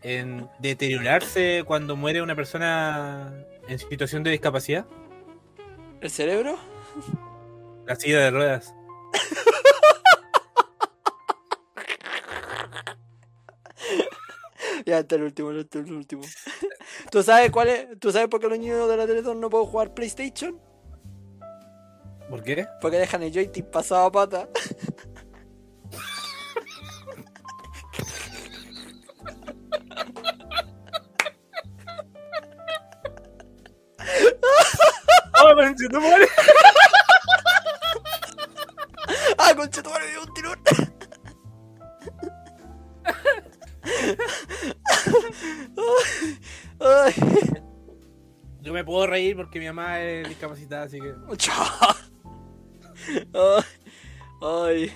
en deteriorarse cuando muere una persona en situación de discapacidad? ¿El cerebro? La silla de ruedas. Ya, este es el último, este es el último. ¿Tú sabes cuál es? ¿Tú sabes por qué los niños de la Teletón no pueden jugar PlayStation? ¿Por qué? Porque dejan el joystick pasado a pata. ¡Oh, conchito, madre! ¡Ah, conchetumare, dio un tirón! Ay, Yo me puedo reír porque mi mamá es discapacitada, así que. chao. Ay, ay,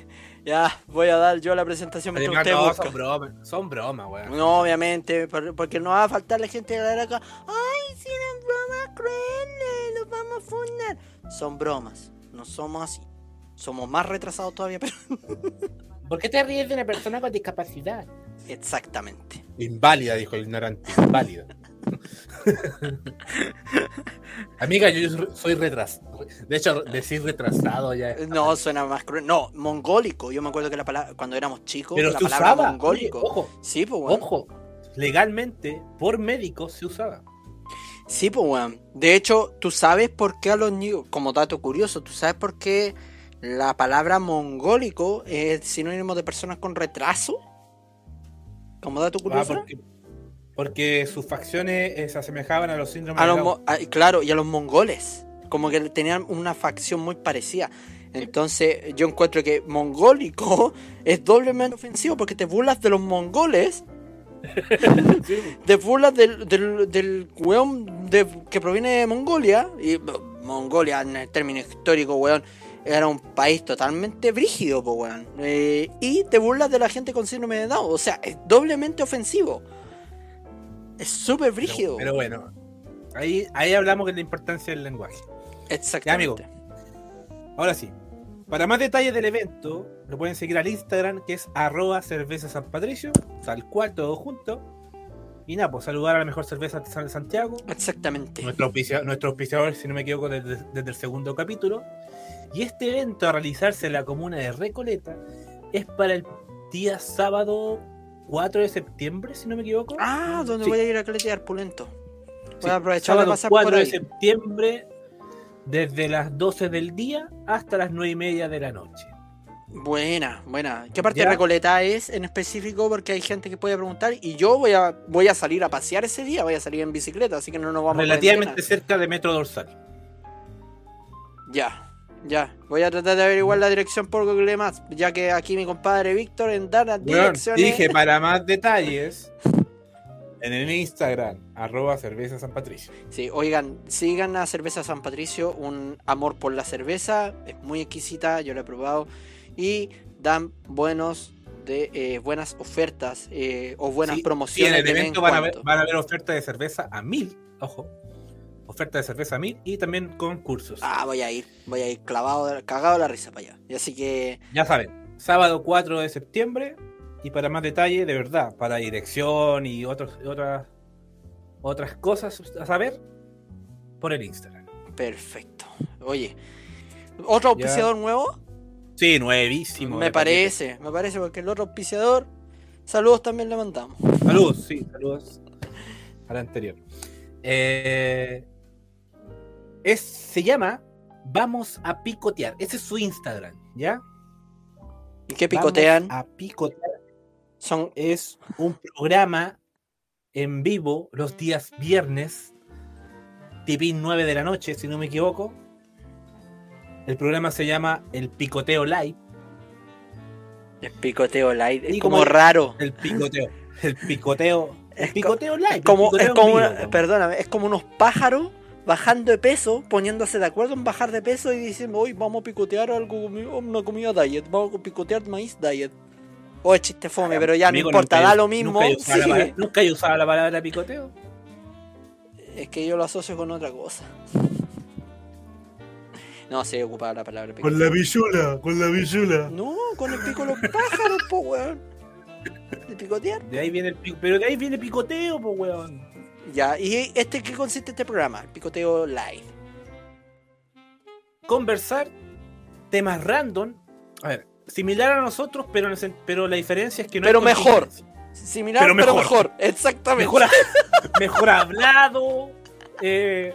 ya, voy a dar yo la presentación mientras Además, usted no, busca. son bromas, son bromas, weón. No, obviamente, por- porque no va a faltar la gente de la acá. ¡Ay, si eran bromas crueles! ¡Los vamos a fundar! Son bromas, no somos así. Somos más retrasados todavía, pero. ¿Por qué te ríes de una persona con discapacidad? Exactamente. Inválida, dijo el ignorante. Inválida. Amiga, yo soy retrasado. De hecho, decir retrasado ya. es- No, suena más cruel. No, mongólico. Yo me acuerdo que la palabra, cuando éramos chicos, Pero la palabra usaba. mongólico. Oye, ojo, Sí, pues, ojo. Legalmente, por médicos se usaba. Sí, pues, weón. De hecho, tú sabes por qué a los niños, como dato curioso, tú sabes por qué la palabra mongólico es sinónimo de personas con retraso. Como dato Ah, curioso. porque, porque sus facciones eh, se asemejaban a los síndromes A de los a- claro, y a los mongoles. Como que tenían una facción muy parecida. Entonces, yo encuentro que mongólico es doblemente ofensivo porque te burlas de los mongoles. te burlas del, del, del weón de- que proviene de Mongolia. Y Mongolia, en el término histórico, weón, era un país totalmente brígido, po, weón. Eh, y te burlas de la gente con síndrome de Down. O sea, es doblemente ofensivo. Es súper brígido. Pero, pero bueno, ahí, ahí hablamos de la importancia del lenguaje. Exactamente. Ya, Ahora sí, para más detalles del evento, lo pueden seguir al Instagram, que es arroba cerveza San Patricio, tal cual, todo junto. Y nada, pues saludar a la mejor cerveza artesanal de Santiago, Exactamente. nuestro auspiciador, si no me equivoco, desde, desde el segundo capítulo. Y este evento a realizarse en la comuna de Recoleta es para el día sábado 4 de septiembre, si no me equivoco. Ah, donde Sí. voy a ir a caletear pulento. Voy Sí, a aprovechar de sábado pasar por 4 de ahí. septiembre, desde las 12 del día hasta las 9 y media de la noche. Buena, buena. ¿Qué parte ¿Ya? de Recoleta es en específico? Porque hay gente que puede preguntar. Y yo voy a, voy a salir a pasear ese día, voy a salir en bicicleta, así que no nos vamos a Relativamente cerca de Metro Dorsal. Ya, ya. Voy a tratar de averiguar la dirección por Google Maps, ya que aquí mi compadre Víctor en dar las Weón, direcciones. dije para más detalles en el Instagram, arroba cerveza San Patricio. Sí, oigan, sigan a Cerveza San Patricio, un amor por la cerveza, es muy exquisita, yo la he probado y dan buenos de eh, buenas ofertas eh, o buenas Sí, promociones. sí, en el evento van a, ver, van a haber oferta de cerveza a mil, ojo. Oferta de cerveza a mil y también concursos. Ah, voy a ir, voy a ir clavado, cagado la risa para allá. Y así que, Ya saben, sábado 4 de septiembre. Y para más detalle, de verdad, para dirección y otros, otras, otras cosas a saber, por el Instagram. perfecto. Oye, ¿otro Ya. auspiciador nuevo? Sí, nuevísimo. me parece, me parece, porque el otro auspiciador, saludos también le mandamos. Saludos, sí, saludos al anterior. Eh, es, se llama Vamos a picotear. Ese es su Instagram, ¿ya? ¿Y qué picotean? Vamos a picotear. Son Es un programa en vivo los días viernes, tipín 9 de la noche, si no me equivoco. El programa se llama El Picoteo Live. el picoteo light, es como raro. El picoteo. El picoteo. El picoteo live. Es como, es como una- perdóname, es como unos pájaros bajando de peso, poniéndose de acuerdo en bajar de peso y diciendo, hoy vamos a picotear algo, comi- una comida diet, vamos a picotear maíz diet. O es chiste fome, pero ya Amigo, no importa, nunca da lo mismo. Nunca he, usado la sí. palabra, nunca he usado la palabra picoteo. Es que yo lo asocio con otra cosa. No, se ocupaba la palabra Con picoteo. la pichula, con la pichula. No, con el pico de los pájaros, po, weón. De picotear. De ahí viene el pico, pero de ahí viene picoteo, pues weón. Ya, ¿y este qué consiste este programa? El picoteo live. Conversar temas random. A ver, similar a nosotros, pero, el pero la diferencia es que no Pero hay mejor. Similar, Pero pero mejor. mejor. Exactamente. Mejor, mejor hablado. eh,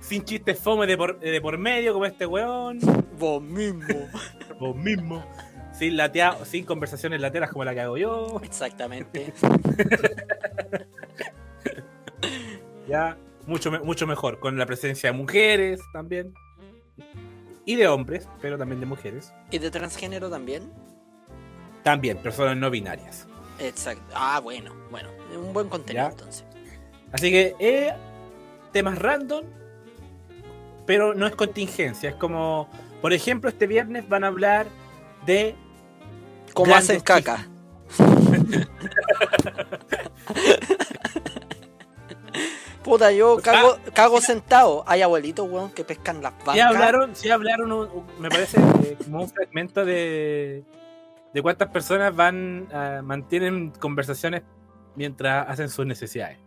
sin chistes fome de por, de por medio, como este weón. Vos mismo. Vos mismo. Sin, latea, sin conversaciones lateras como la que hago yo. Exactamente. Ya, mucho, mucho mejor. Con la presencia de mujeres también. Y de hombres, pero también de mujeres. ¿Y de transgénero también? También, personas no binarias. Exacto. Ah, bueno, bueno. Un buen contenido Ya. entonces. Así que, eh, temas random, pero no es contingencia. Es como, por ejemplo, este viernes van a hablar de. ¿Cómo hacen caca? Puta, yo cago, cago sentado. Hay abuelitos, weón, que pescan las vacas. Sí hablaron, sí hablaron, un- un- me parece, eh, como un fragmento de, de cuántas personas van ah, mantienen conversaciones mientras hacen sus necesidades.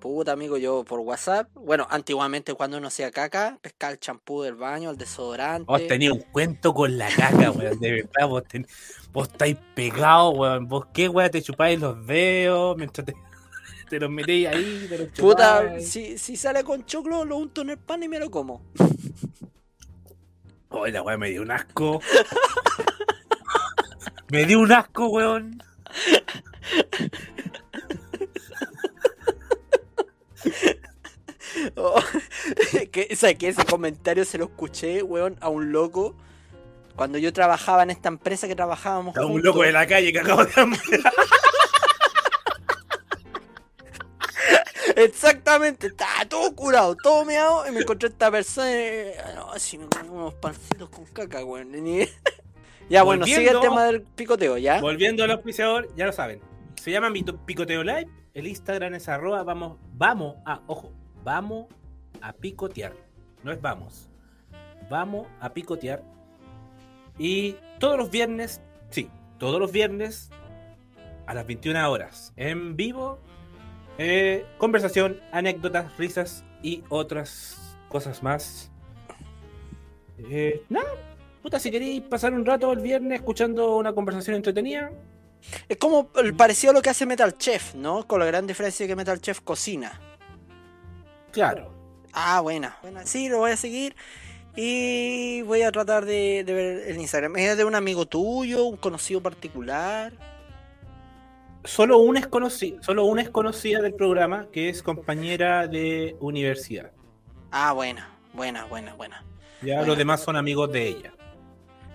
Puta, amigo, yo por WhatsApp. Bueno, antiguamente cuando uno hacía caca, pescaba el champú del baño, el desodorante. Vos tenías un cuento con la caca, weón. De verdad, vos, ten- vos estáis pegados, weón. Vos qué, weón, te chupáis los dedos mientras te, te los metéis ahí, te los Puta, chupáis. si, si sale con choclo, lo unto en el pan y me lo como. Oye, la weón me dio un asco. me dio un asco, weón. Oh, que, ¿sabes qué? Ese comentario se lo escuché, weón, a un loco. Cuando yo trabajaba en esta empresa que trabajábamos A un juntos. loco de la calle que acabo de Exactamente, estaba todo curado, todo meado, y me encontré esta persona y, ah, no, así me comí unos pancitos con caca, weón. ya, bueno, sigue el tema del picoteo, ¿ya? Volviendo al auspiciador, ya lo saben. Se llama Picoteo Live. El Instagram es arroba vamos, vamos a, ojo, vamos a picotear. No es vamos. Vamos a picotear. Y todos los viernes, sí, todos los viernes a las 21 horas, en vivo, eh, conversación, anécdotas, risas y otras cosas más. Eh, nada, puta, si queréis pasar un rato el viernes escuchando una conversación entretenida, Es como parecido a lo que hace Metal Chef, ¿no? Con la gran diferencia que Metal Chef cocina. claro. Ah, buena, buena. Sí, lo voy a seguir. Y voy a tratar de, de ver el Instagram. ¿Es de un amigo tuyo, un conocido particular? Solo una es conocida, solo una es conocida del programa, que es compañera de universidad. Ah, buena, buena, buena, buena. Ya los demás son amigos de ella.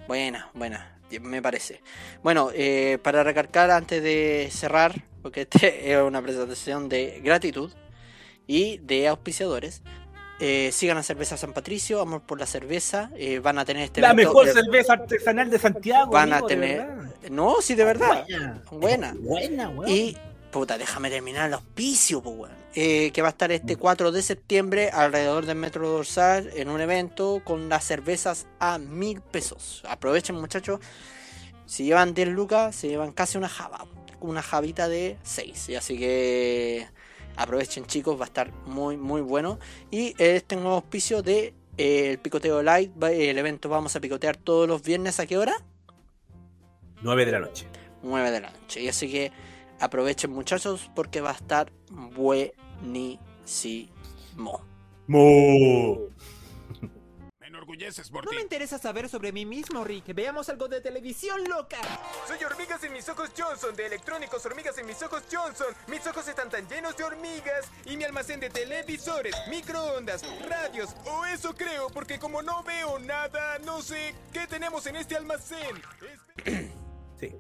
Buena, buena, me parece. Bueno, eh, para recargar antes de cerrar, porque este es una presentación de gratitud y de auspiciadores, eh, sigan a Cerveza San Patricio, Amor por la Cerveza, eh, van a tener este La evento mejor de- cerveza artesanal de Santiago. Van a amigo, tener-. No, sí, de verdad. Buena. Buena. Buena, weón. Y, puta, déjame terminar el auspicio, pues, weón. Eh, que va a estar este 4 de septiembre alrededor del Metro Dorsal en un evento con las cervezas a mil pesos. Aprovechen, muchachos. Si llevan 10 lucas, se llevan casi una java. Una javita de 6. Así que aprovechen, chicos. Va a estar muy, muy bueno. Y este nuevo auspicio de eh, el Picoteo Light. va- El evento vamos a picotear todos los viernes. ¿A qué hora? 9 de la noche. 9 de la noche. Y así que aprovechen muchachos porque va a estar buenísimo. Mo. Me enorgulleces por No ti. me interesa saber sobre mí mismo, Rick. Veamos algo de televisión, loca. Soy Hormigas en mis ojos Johnson, de electrónicos Hormigas en mis ojos Johnson. Mis ojos están tan llenos de hormigas y mi almacén de televisores, microondas, radios, o eso creo, porque como no veo nada, no sé qué tenemos en este almacén. Sí.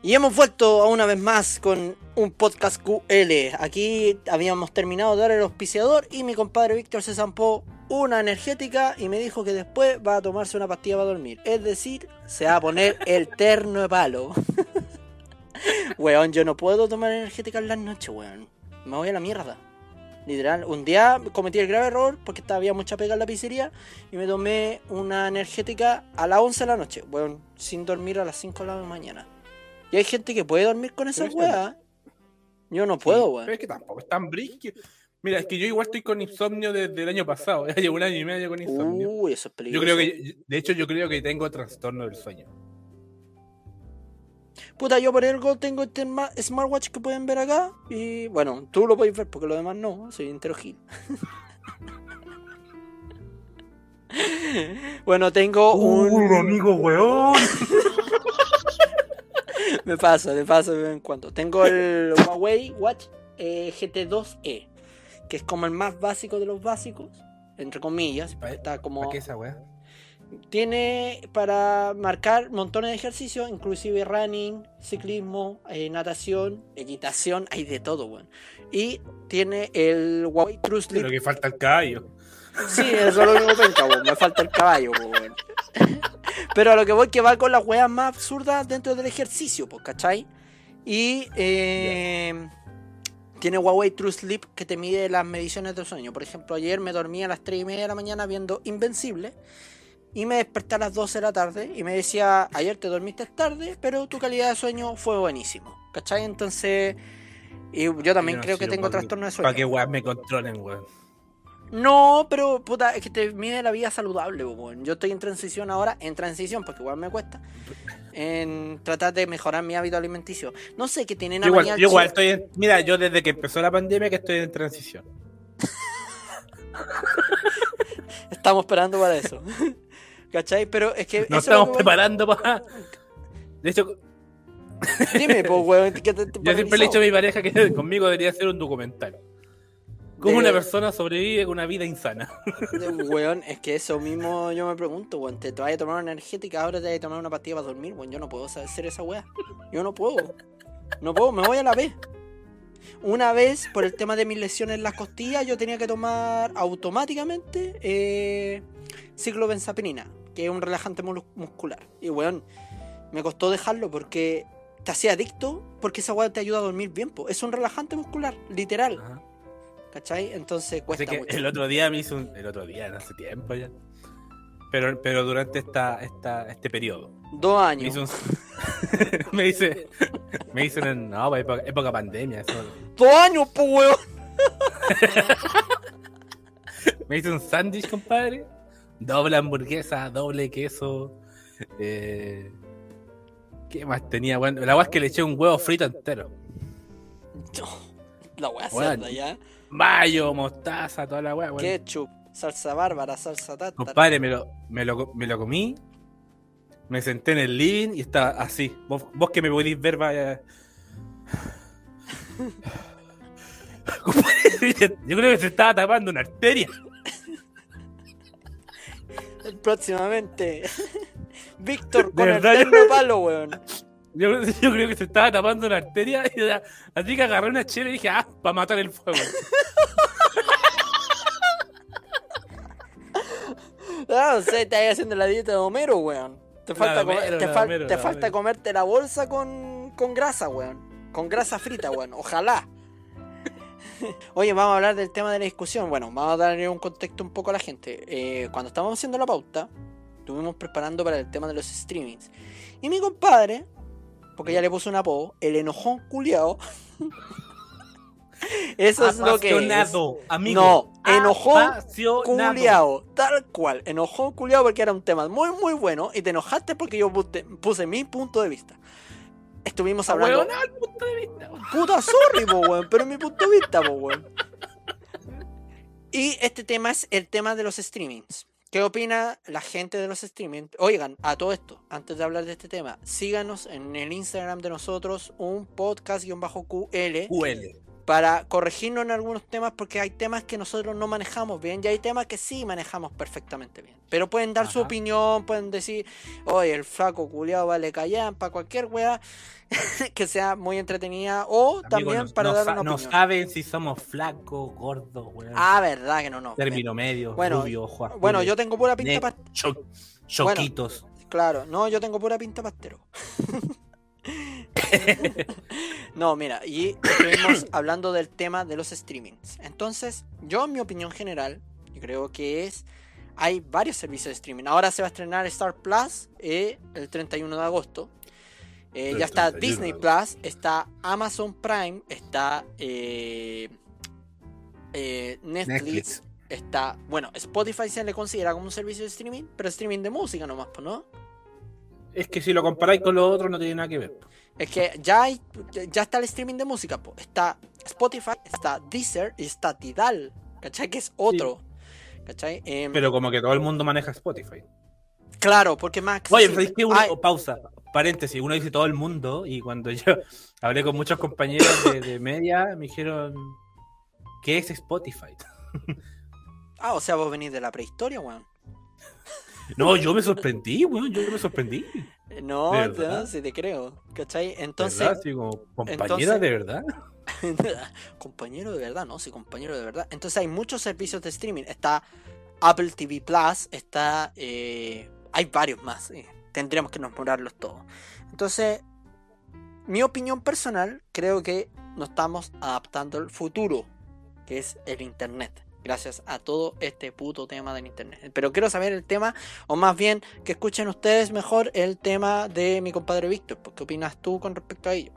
Y hemos vuelto a una vez más con un podcast QL. Aquí habíamos terminado de dar el auspiciador y mi compadre Víctor se zampó una energética y me dijo que después va a tomarse una pastilla para dormir. Es decir, se va a poner el terno de palo. weón, yo no puedo tomar energética en las noches, weón. Me voy a la mierda. Literal, un día cometí el grave error porque había mucha pega en la pizzería y me tomé una energética a las 11 de la noche, weón, sin dormir a las 5 de la mañana. Y hay gente que puede dormir con esas weas. Yo no puedo, Sí, weón. Pero es que tampoco es tan brisque. Mira, es que yo igual estoy con insomnio desde el año pasado. Ya llevo un año y medio con insomnio. Uy, eso es yo peligroso. creo que, de hecho, yo creo que tengo trastorno del sueño. Puta, yo por algo tengo este ma- smartwatch que pueden ver acá. Y bueno, tú lo podéis ver porque lo demás no. Soy entero gil. bueno, tengo un. amigo, weón. me pasa, me pasa de vez en cuando. Tengo el Huawei Watch eh, GT2e, que es como el más básico de los básicos, entre comillas. porque Está como ¿Para qué esa weá? tiene para marcar montones de ejercicios, inclusive running, ciclismo, eh, natación, equitación, hay de todo, weón. Y tiene el Huawei True Sleep. Pero que falta el caballo. Sí, eso es lo único penca, weón. Me falta el caballo, weón. Pero a lo que voy que va con las weas más absurdas dentro del ejercicio, pues, ¿cachai? Y eh, tiene Huawei True Sleep que te mide las mediciones del sueño. Por ejemplo, ayer me dormí a las 3 y media de la mañana viendo Invencible. y me desperté a las 12 de la tarde y me decía, ayer te dormiste tarde, pero tu calidad de sueño fue buenísimo. ¿Cachai? Entonces, y yo también no creo que tengo trastorno de Para que sueño. weón me controlen, weón. No, pero puta, es que te mide la vida saludable, weón. Yo estoy en transición ahora, en transición, porque igual me cuesta, en tratar de mejorar mi hábito alimenticio. No sé qué tienen Yo igual, yo igual estoy en, mira, yo desde que empezó la pandemia que estoy en transición. Estamos esperando para eso. ¿Cachai? Pero es que. Nos estamos que preparando para. De hecho, Dime, pues, weón, ¿qué te, te yo siempre le he dicho a mi pareja que conmigo debería ser un documental. Cómo De- una persona sobrevive con una vida insana. Weón, es que eso mismo yo me pregunto, weón. Te, te vas a tomar una energética, ahora te vas a tomar una pastilla para dormir, weón. Yo no puedo hacer esa weá. Yo no puedo. No puedo, me voy a la vez. Una vez, por el tema de mis lesiones en las costillas, yo tenía que tomar automáticamente eh, que es un relajante muscular. Y weón, me costó dejarlo porque te hacía adicto, porque esa weá te ayuda a dormir bien, po. Es un relajante muscular, literal. Ajá. ¿Cachai? Entonces cuesta Así que mucho. el otro día me hizo un. El otro día, no hace tiempo ya. Pero, pero durante esta, esta, este periodo. Dos Me años. hizo un. me dice. Me hizo un. No, pues, época, época pandemia. Eso. Dos años, pues, weón. Me hice un sándwich, compadre. Doble hamburguesa, doble queso. Eh, ¿Qué más tenía? Bueno, la weá es que le eché un huevo frito entero. La weá cerda ya. Mayo, mostaza, toda la weá. weón. Ketchup, salsa bárbara, salsa tártara. Compadre, me lo, me, lo, me lo comí. Me senté en el living y estaba así. Vos, vos que me podéis ver, vaya. Compadre, Yo creo que se estaba tapando una arteria. Próximamente. Víctor con el verdad, yo- terno palo, weón. Yo, yo creo que se estaba tapando una arteria. Y era- así que agarré una chela y dije, ah, para matar el fuego. Ah, o sea, estás haciendo la dieta de Homero, weón. Te La falta, de Homero, comer- te la de fal- Homero, te la falta comerte la bolsa con, con grasa, weón. Con grasa frita, weón. Ojalá. Oye, vamos a hablar del tema de la discusión. Bueno, vamos a darle un contexto un poco a la gente. Eh, cuando estábamos haciendo la pauta, estuvimos preparando para el tema de los streamings. Y mi compadre, porque ya le puse un apodo, el enojón culiao. Eso es lo que es. Amigo. No, enojón culiao, tal cual, enojón culiao porque era un tema muy muy bueno y te enojaste porque yo puse, mi punto de vista. Estuvimos hablando. Ahueonado el punto de vista. Puta, sorry, po, weón, pero mi punto de vista, po, weón. Y este tema es el tema de los streamings. ¿Qué opina la gente de los streamings? Oigan, a todo esto, antes de hablar de este tema, síganos en el Instagram de nosotros, un podcast-QL, QL. Para corregirnos en algunos temas, porque hay temas que nosotros no manejamos bien y hay temas que sí manejamos perfectamente bien. Pero pueden dar su Ajá. opinión, pueden decir, oye, el flaco culiado vale callan para cualquier wea que sea muy entretenida, o Amigo, también no- para no dar una no opinión. saben si somos flacos, gordos, weón. Ah, verdad que no, no. Término medio, Bueno, rubio, ojo Bueno, yo tengo pura pinta ne- pa- cho- choquitos. Claro, no, yo tengo pura pinta pastero. no, mira, y estuvimos hablando del tema de los streamings. Entonces, yo en mi opinión general, yo creo que es, hay varios servicios de streaming. Ahora se va a estrenar Star Plus eh, el 31 de agosto. Eh, ya está 31 Disney Plus, está Amazon Prime, está eh, Netflix, Netflix. está, bueno, Spotify se le considera como un servicio de streaming, pero streaming de música nomás, ¿no? Es que si lo comparáis con lo otro no tiene nada que ver. Es que ya hay, ya está el streaming de música, po. está Spotify, está Deezer y está Tidal, ¿cachai? Que es otro, ¿cachai? Em, Pero como que todo el mundo maneja Spotify. claro, porque más Oye. ¿sabéis qué? Uno- Ay, pausa, paréntesis, uno dice todo el mundo y cuando yo hablé con muchos compañeros de, de media me dijeron, ¿qué es Spotify? ah, o sea, vos venís de la prehistoria, weón. No, yo me sorprendí, weón, yo me sorprendí. Eh, No, ¿De no, si te creo, ¿cachai? Entonces, ¿Verdad? Como, compañera entonces- de verdad. compañero de verdad, no, sí, compañero de verdad. Entonces hay muchos servicios de streaming. Está Apple TV Plus, está. eh, hay varios más. eh, Tendríamos que nombrarlos todos. Entonces, mi opinión personal, creo que nos estamos adaptando al futuro, que es el Internet. Gracias a todo este puto tema del internet. Pero quiero saber el tema, o más bien que escuchen ustedes mejor el tema de mi compadre Víctor. pues, ¿Qué opinas tú con respecto a ello?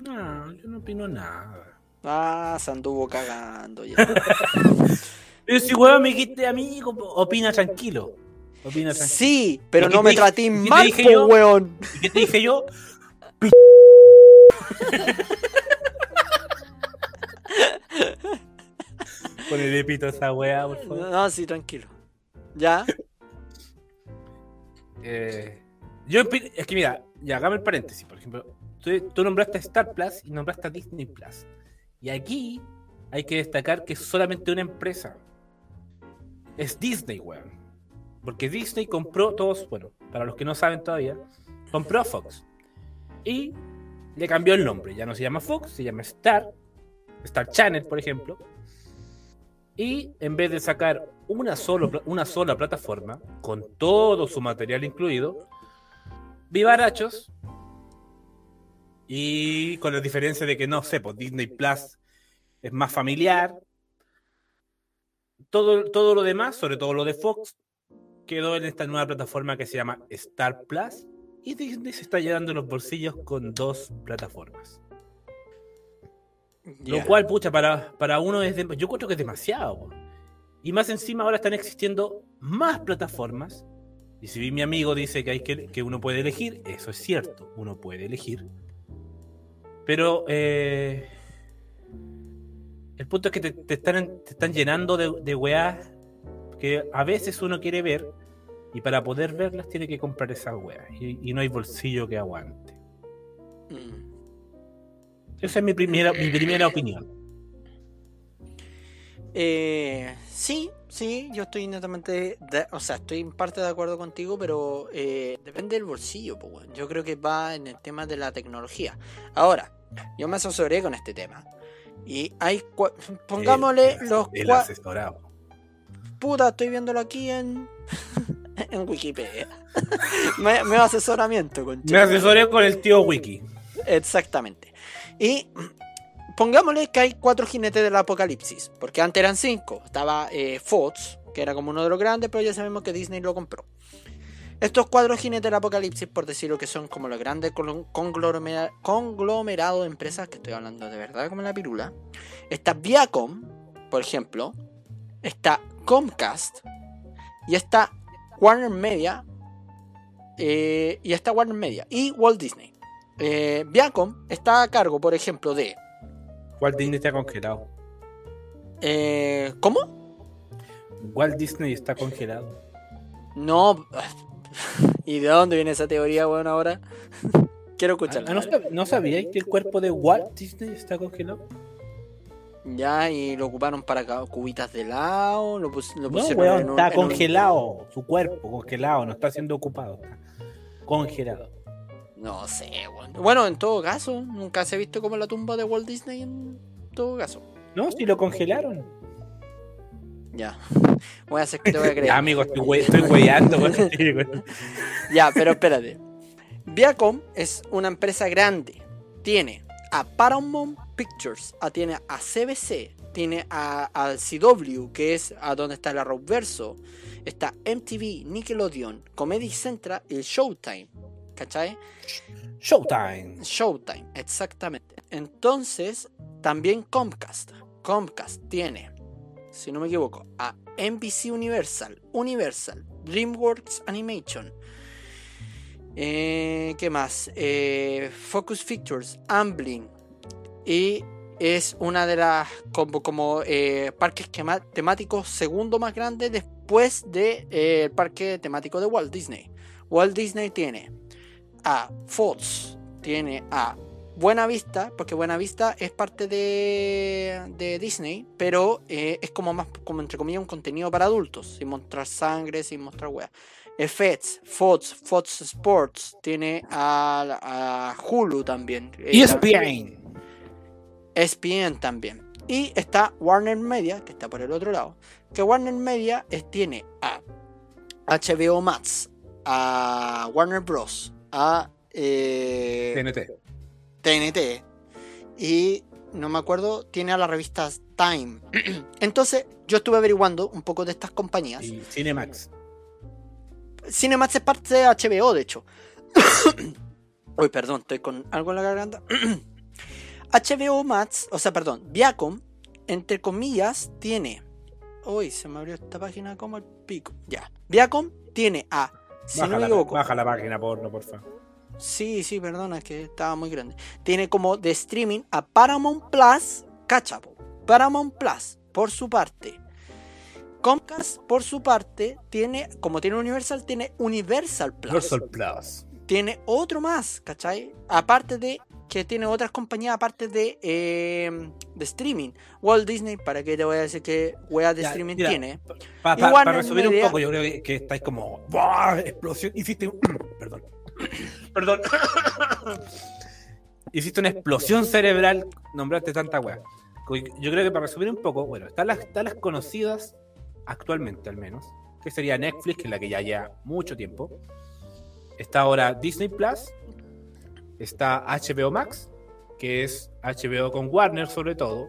No, yo no opino nada. Ah, se anduvo cagando ya. Pero si weón me dijiste amigo, opina tranquilo. Opina tranquilo. Sí, pero ¿Y qué no me traté mal, po, yo? weón. ¿Y qué te dije yo? Ponele pito a esa weá, por favor. No, sí, tranquilo. Ya. Eh, yo es que mira, ya hagamos el paréntesis, por ejemplo. Tú, tú nombraste a Star Plus y nombraste a Disney Plus. Y aquí hay que destacar que es solamente una empresa. Es Disney, weón. Porque Disney compró todos, bueno, para los que no saben todavía, compró a Fox. Y le cambió el nombre. Ya no se llama Fox, se llama Star. Star Channel, por ejemplo. Y en vez de sacar una, una sola plataforma, con todo su material incluido, vivarachos. Y con la diferencia de que no sé, pues Disney Plus es más familiar. Todo, todo lo demás, sobre todo lo de Fox, quedó en esta nueva plataforma que se llama Star Plus. Y Disney se está llenando los bolsillos con dos plataformas. Lo cual, pucha, para, para uno es. de- yo creo que es demasiado. Y más encima ahora están existiendo más plataformas. Y si mi amigo dice que, hay que, que uno puede elegir, eso es cierto, uno puede elegir. Pero eh, el punto es que te, te están, te están llenando de, de weas que a veces uno quiere ver y para poder verlas tiene que comprar esas weas. Y, y no hay bolsillo que aguante. Mm. Esa es mi primera, mi primera opinión. Eh, sí, sí, yo estoy netamente, de- o sea, estoy en parte de acuerdo contigo, pero eh, depende del bolsillo, pues. Yo creo que va en el tema de la tecnología. Ahora, yo me asesoré con este tema. Y hay, pongámosle El- los el asesorado. Puta, estoy viéndolo aquí en, en Wikipedia. me, me asesoramiento, con Me asesoré con el tío Wiki. Exactamente. Y pongámosle que hay cuatro jinetes del apocalipsis, porque antes eran cinco. Estaba eh, Fox, que era como uno de los grandes, pero ya sabemos que Disney lo compró. Estos cuatro jinetes del apocalipsis, por decirlo que son como los grandes conglomerados de empresas, que estoy hablando de verdad como la pirula. Está Viacom, por ejemplo. Está Comcast. Y está Warner Media. eh, y está Warner Media. Y Walt Disney. Eh, Viacom está a cargo, por ejemplo, de. Walt Disney está congelado. eh, ¿Cómo? Walt Disney está congelado. No. ¿Y de dónde viene esa teoría, bueno, ahora? Quiero Ah, escucharla. ¿no, dale. sab- ¿No sabíais que el cuerpo de Walt Disney está congelado? Ya, y lo ocuparon para cubitas de helado. Lo, pus- lo No, weón, en un- está en un- congelado. Su cuerpo congelado, no está siendo ocupado. Está congelado. No sé, weón. Bueno, en todo caso, nunca se ha visto como la tumba de Walt Disney en todo caso. No, si lo congelaron. Ya. Voy a hacer que te voy a creer. Ya, amigo, estoy, we- estoy weyando. weón. Ya, pero espérate. Viacom es una empresa grande. Tiene a Paramount Pictures, a, tiene a CBC, tiene a, CW, que es a donde está el Arrowverso. Está MTV, Nickelodeon, Comedy Central y Showtime. ¿Cachai? Showtime. Showtime, exactamente. Entonces, también Comcast. Comcast tiene, si no me equivoco, a NBC Universal, Universal, DreamWorks Animation. Eh, ¿Qué más? Eh, Focus Pictures, Amblin. Y es una de las como, como eh, parques temáticos segundo más grande después del de, el parque temático de Walt Disney. Walt Disney tiene a Fox, tiene a Buena Vista, porque Buena Vista es parte de, de Disney, pero eh, es como más, como entre comillas, un contenido para adultos, sin mostrar sangre, sin mostrar weas. FX, Fox, Fox Sports, tiene a, a Hulu también. eh, ESPN. ESPN también. Y está Warner Media, que está por el otro lado. Que Warner Media es- tiene a HBO Max, a Warner Bros., a eh, TNT. TNT. Y no me acuerdo, tiene a la revista Time. Entonces, yo estuve averiguando un poco de estas compañías. Y Cinemax. Cinemax es parte de HBO, de hecho. Uy, perdón, estoy con algo en la garganta. HBO Max, o sea, perdón, Viacom, entre comillas, tiene. Uy, se me abrió esta página como el pico. Ya. Viacom tiene a. Si baja, no la, baja la página porno, por favor. Sí, sí, perdona, es que estaba muy grande. Tiene como de streaming a Paramount Plus, cachapo. Paramount Plus, por su parte. Comcast, por su parte, tiene, como tiene Universal, tiene Universal Plus. Universal Plus. Tiene otro más, ¿cachai? Aparte de que tiene otras compañías aparte de, eh, de streaming. Walt Disney, ¿para qué te voy a decir que wea de Ya, streaming mira, tiene? Para resumir un poco, yo creo que, que estáis como. ¡Buah! Explosión. Hiciste un. Perdón. Perdón. Hiciste una explosión cerebral. Nombraste tanta weá. Yo creo que para resumir un poco, bueno, están las, están las conocidas actualmente al menos, que sería Netflix, que es la que ya lleva mucho tiempo. Está ahora Disney Plus. Está HBO Max, que es HBO con Warner sobre todo.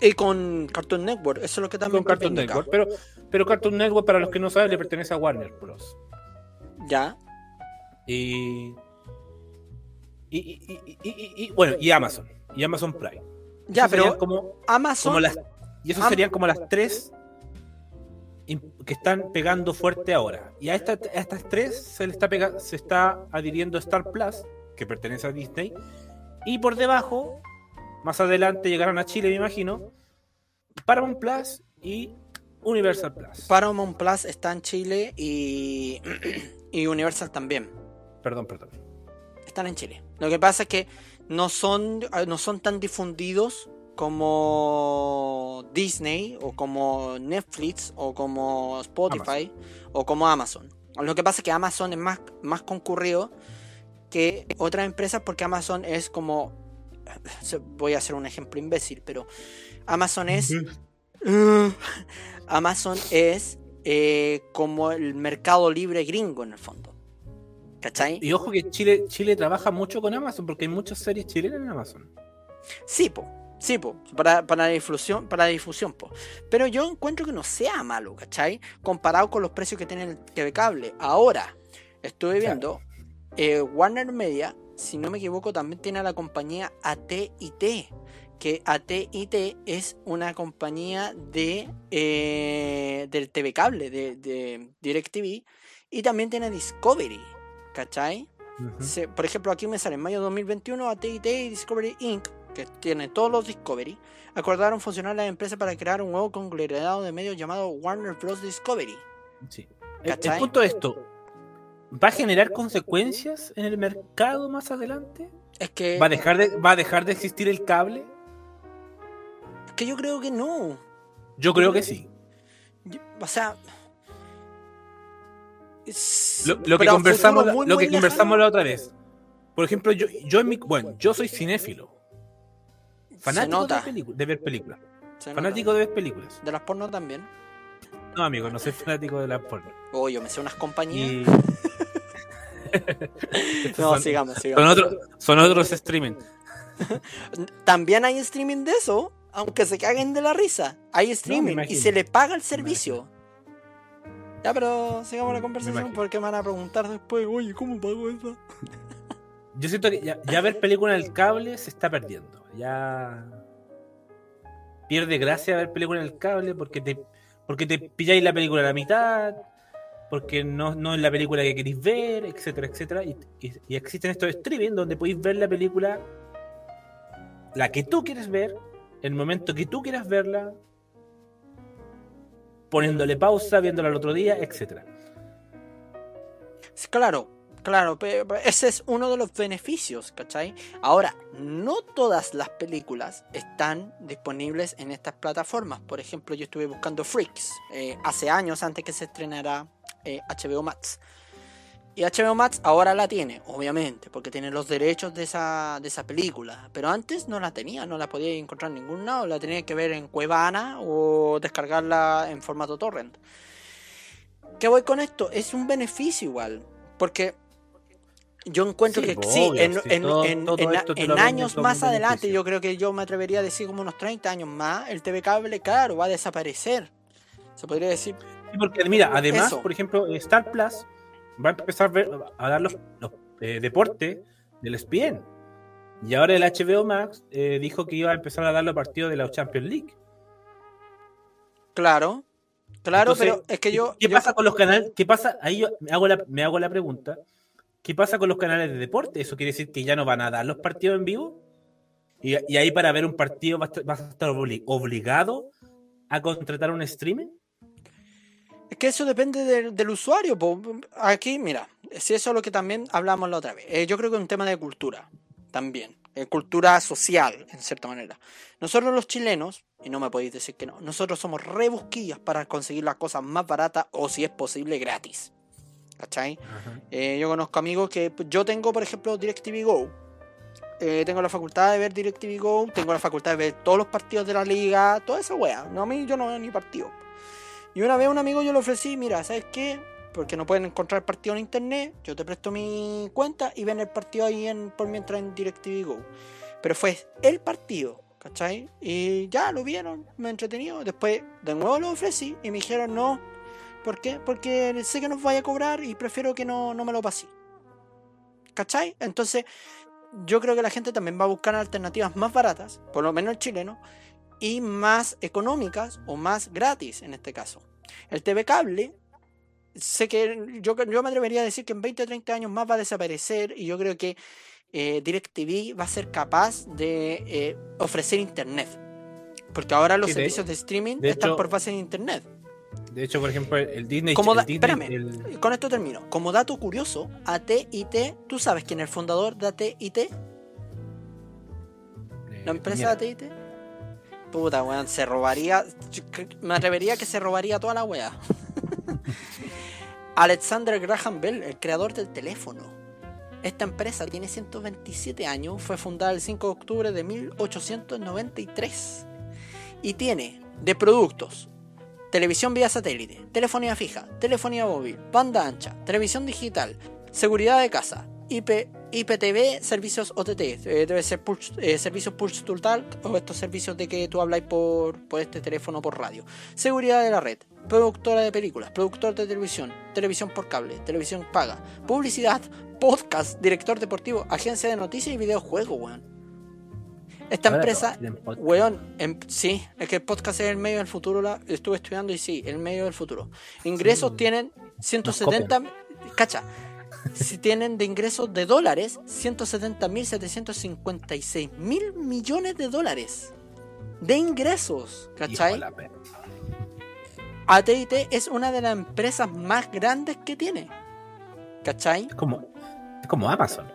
Y con Cartoon Network, eso es lo que también Con Cartoon. Network. Pero, pero Cartoon Network, para los que no saben, le pertenece a Warner Bros. Ya. Y. Y, y- y- y- y- y- bueno, y Amazon. Y Amazon Prime. Ya, pero como, Amazon. como las. Y esos Am- serían como las tres que están pegando fuerte ahora. Y a, esta- a estas tres se le está pega- se está adhiriendo Star Plus, que pertenece a Disney. Y por debajo, más adelante llegarán a Chile, me imagino, Paramount Plus y Universal Plus. Paramount Plus está en Chile y, y Universal también. Perdón, perdón. Están en Chile. Lo que pasa es que no son, no son tan difundidos como Disney o como Netflix o como Spotify o como Amazon. Lo que pasa es que Amazon es más, más concurrido que otras empresas porque Amazon es como... Voy a hacer un ejemplo imbécil, pero Amazon es... Amazon es eh, como el mercado libre gringo en el fondo. ¿Cachai? Y ojo que Chile, Chile trabaja mucho con Amazon porque hay muchas series chilenas en Amazon. Sí, po. Sí, po. Para, para la difusión, para la difusión, po. Pero yo encuentro que no sea malo, ¿cachai? Comparado con los precios que tiene el TV Cable. Ahora, estuve viendo, eh, Warner Media, si no me equivoco, también tiene a la compañía AT&T. Que AT&T es una compañía de eh, del TV Cable, de, de DirecTV. Y también tiene Discovery, ¿cachai? Se- por ejemplo, aquí me sale en mayo de 2021 AT&T y Discovery Inc., que tiene todos los Discovery, acordaron funcionar las empresas para crear un nuevo conglomerado de medios llamado Warner Bros. Discovery. Sí. El, el ¿Cachai? punto de esto, ¿va a generar consecuencias en el mercado más adelante? Es que, ¿Va a dejar de, va a dejar de existir el cable? es que yo creo que no. Yo creo que sí. Yo- O sea... es- Lo, lo que conversamos, muy, lo muy que conversamos la otra vez. Por ejemplo, yo, yo en mi, bueno, yo soy cinéfilo. Fanático de, ver películas. Se nota. Fanático de ver películas. De las porno también. No, amigo, no soy fanático de las porno. Oh, yo me sé unas compañías. Y... No, son, sigamos, son sigamos. otros, son otros streaming. También hay streaming de eso, aunque se caguen de la risa. Hay streaming y se le paga el servicio. Ya, pero sigamos la conversación porque me van a preguntar después, oye, ¿cómo pago eso? Yo siento que ya, ya ver películas en el cable se está perdiendo. Ya pierde gracia ver películas en el cable porque te porque te pilláis la película a la mitad, porque no, es la película que queréis ver, etcétera, etcétera. Y, existen estos streaming donde podéis ver la película la que tú quieres ver, el momento que tú quieras verla, poniéndole pausa, viéndola el otro día, etcétera. Claro, claro, pe- pe- ese es uno de los beneficios, ¿cachai? Ahora, no todas las películas están disponibles en estas plataformas. Por ejemplo, yo estuve buscando Freaks eh, hace años antes que se estrenara eh, HBO Max. Y HBO Max ahora la tiene, obviamente, porque tiene los derechos de esa, de esa película. Pero antes no la tenía, no la podía encontrar en ningún. La tenía que ver en Cuevana o descargarla en formato torrent. ¿Qué voy con esto? Es un beneficio igual. Porque Yo encuentro Sí, que pues, sí, en, todo- todo años más adelante, yo creo que yo me atrevería a decir como unos 30 años más, el TV cable, claro, va a desaparecer. Se podría decir. Sí, porque mira, además, Eso. por ejemplo, Star Plus va a empezar a, ver- a dar los, los, eh, deportes del ESPN. Y ahora el HBO Max eh, dijo que iba a empezar a dar los partidos de la Champions League. Claro, claro, Entonces, pero es que yo. ¿Qué yo- pasa con los canales? ¿Qué pasa? Ahí yo me hago, la, me hago la pregunta. ¿Qué pasa con los canales de deporte? ¿Eso quiere decir que ya no van a dar los partidos en vivo? Y, ahí para ver un partido vas a estar- obligado a contratar un streaming. Es que eso depende del, usuario. Aquí, mira, si eso es lo que también hablamos la otra vez. Eh, yo creo que es un tema de cultura también. eh, cultura social, en cierta manera. Nosotros los chilenos, y no me podéis decir que no, nosotros somos rebusquillas para conseguir las cosas más baratas o si es posible gratis. ¿Cachai? Eh, yo conozco amigos que pues, yo tengo, por ejemplo, DirecTV Go. Eh, tengo la facultad de ver DirecTV Go, tengo la facultad de ver todos los partidos de la liga, toda esa wea. No, a mí yo no veo ni partido. Y una vez a un amigo yo le ofrecí, mira, ¿sabes qué? Porque no pueden encontrar partido en internet, yo te presto mi cuenta y ven el partido ahí en, por mientras en DirecTV Go. Pero fue el partido, ¿cachai? Y ya lo vieron, me entretenido. Después de nuevo lo ofrecí y me dijeron no. ¿Por qué? Porque sé que nos vaya a cobrar y prefiero que no, no me lo pase. ¿Cachai? Entonces, yo creo que la gente también va a buscar alternativas más baratas, por lo menos el chileno, y más económicas o más gratis en este caso. El TV cable, sé que yo, yo me atrevería a decir que en 20 o 30 años más va a desaparecer y yo creo que eh, DirecTV va a ser capaz de eh, ofrecer internet. Porque ahora los Sí, de- servicios de streaming de están hecho- por base de internet. De hecho, por ejemplo, el, Disney. Como el da- Disney- espérame, el- con esto termino. Como dato curioso, AT&T, ¿tú sabes quién es el fundador de AT&T? ¿La empresa de AT&T? Puta, weón, se robaría... Me atrevería que se robaría toda la weá. Alexander Graham Bell, el creador del teléfono. Esta empresa tiene 127 años, fue fundada el 5 de octubre de 1893 y tiene de productos televisión vía satélite, telefonía fija, telefonía móvil, banda ancha, televisión digital, seguridad de casa, IP, IPTV, servicios OTT, eh, debe ser eh, servicios push to talk o estos servicios de que tú habláis por, por este teléfono por radio, seguridad de la red, productora de películas, productor de televisión, televisión por cable, televisión paga, publicidad, podcast, director deportivo, agencia de noticias y videojuegos, weón. Esta Ahora empresa, weón, em- sí, es que el podcast es el medio del futuro, la, estuve estudiando y sí, el medio del futuro. Ingresos Sí. tienen 170, cacha, si tienen de ingresos de dólares 170.756 mil millones de dólares de ingresos, ¿cachai? AT&T es una de las empresas más grandes que tiene, ¿cachai? Es como, es como Amazon.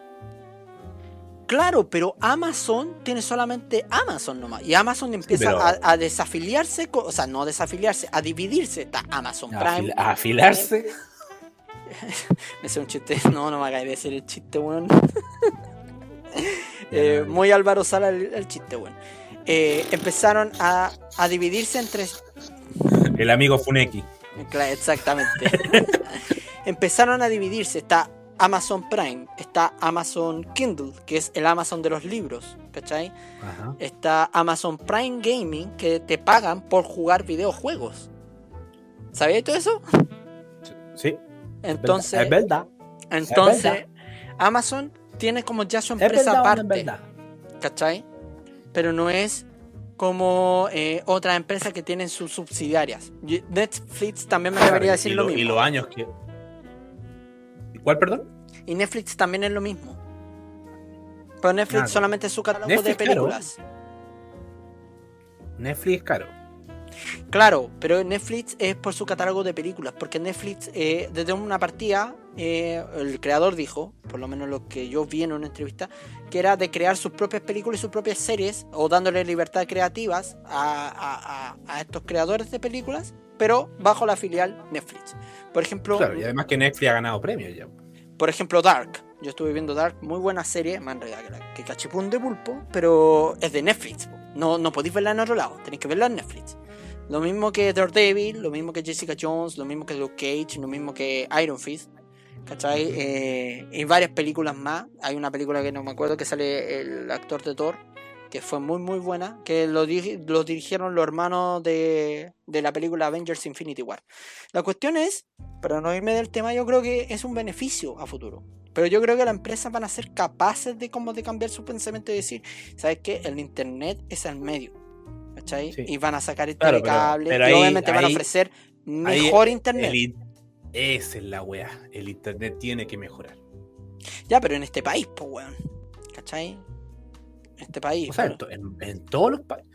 Claro, pero Amazon tiene solamente Amazon nomás. Y Amazon empieza pero- a, a desafiliarse, o sea, no desafiliarse, a dividirse. Está Amazon A Prime. afil- a afilarse. Ese es un chiste. No, no me hagáis de decir el chiste, weón. Eh, muy Álvaro Sala el, el chiste, weón. Eh, empezaron a, a dividirse entre El amigo Funeki. Exactamente. Empezaron a dividirse. Está Amazon Prime, está Amazon Kindle, que es el Amazon de los libros, ¿cachai? Ajá. Está Amazon Prime Gaming, que te pagan por jugar videojuegos. ¿Sabías todo eso? Sí. Entonces, Es verdad. entonces verdad. Amazon tiene como ya su Es empresa verdad, aparte. ¿cachai? Pero no es como eh, otras empresas que tienen sus subsidiarias. Y Netflix también me debería decir y, lo lo- y mismo. los años que. ¿Y ¿Cuál, perdón? Y Netflix también es lo mismo. Pero Netflix Ah, solamente es su catálogo de Netflix, películas. Netflix es caro. Claro, pero Netflix es por su catálogo de películas. Porque Netflix, eh, desde una partida, eh, el creador dijo, por lo menos lo que yo vi en una entrevista, que era de crear sus propias películas y sus propias series, o dándole libertad creativas a, a- a- a estos creadores de películas, pero bajo la filial Netflix. Por ejemplo, Claro, y además que Netflix ha ganado premios ya. Por ejemplo, Dark. Yo estuve viendo Dark, muy buena serie, más enredada que, Cachipún de Pulpo, pero es de Netflix. No, no podéis verla en otro lado, tenéis que verla en Netflix. Lo mismo que Daredevil, lo mismo que Jessica Jones, lo mismo que Luke Cage, lo mismo que Iron Fist. ¿Cachai? Eh, y varias películas más. Hay una película que no me acuerdo que sale el actor de Thor, que fue muy muy buena, que lo, lo dirigieron los hermanos de, de la película Avengers Infinity War. La cuestión es, para no irme del tema, yo creo que es un beneficio a futuro. Pero yo creo que las empresas van a ser capaces de como de cambiar su pensamiento y decir, ¿sabes qué? El internet es el medio. ¿Cachai? Sí. Y van a sacar Claro, pero- cable pero y ahí- obviamente van a ofrecer Ahí mejor internet. el esa es la wea. El internet tiene que mejorar. Ya, pero en este país, pues, weón. ¿Cachai? Este país. O sea, en, todos los países.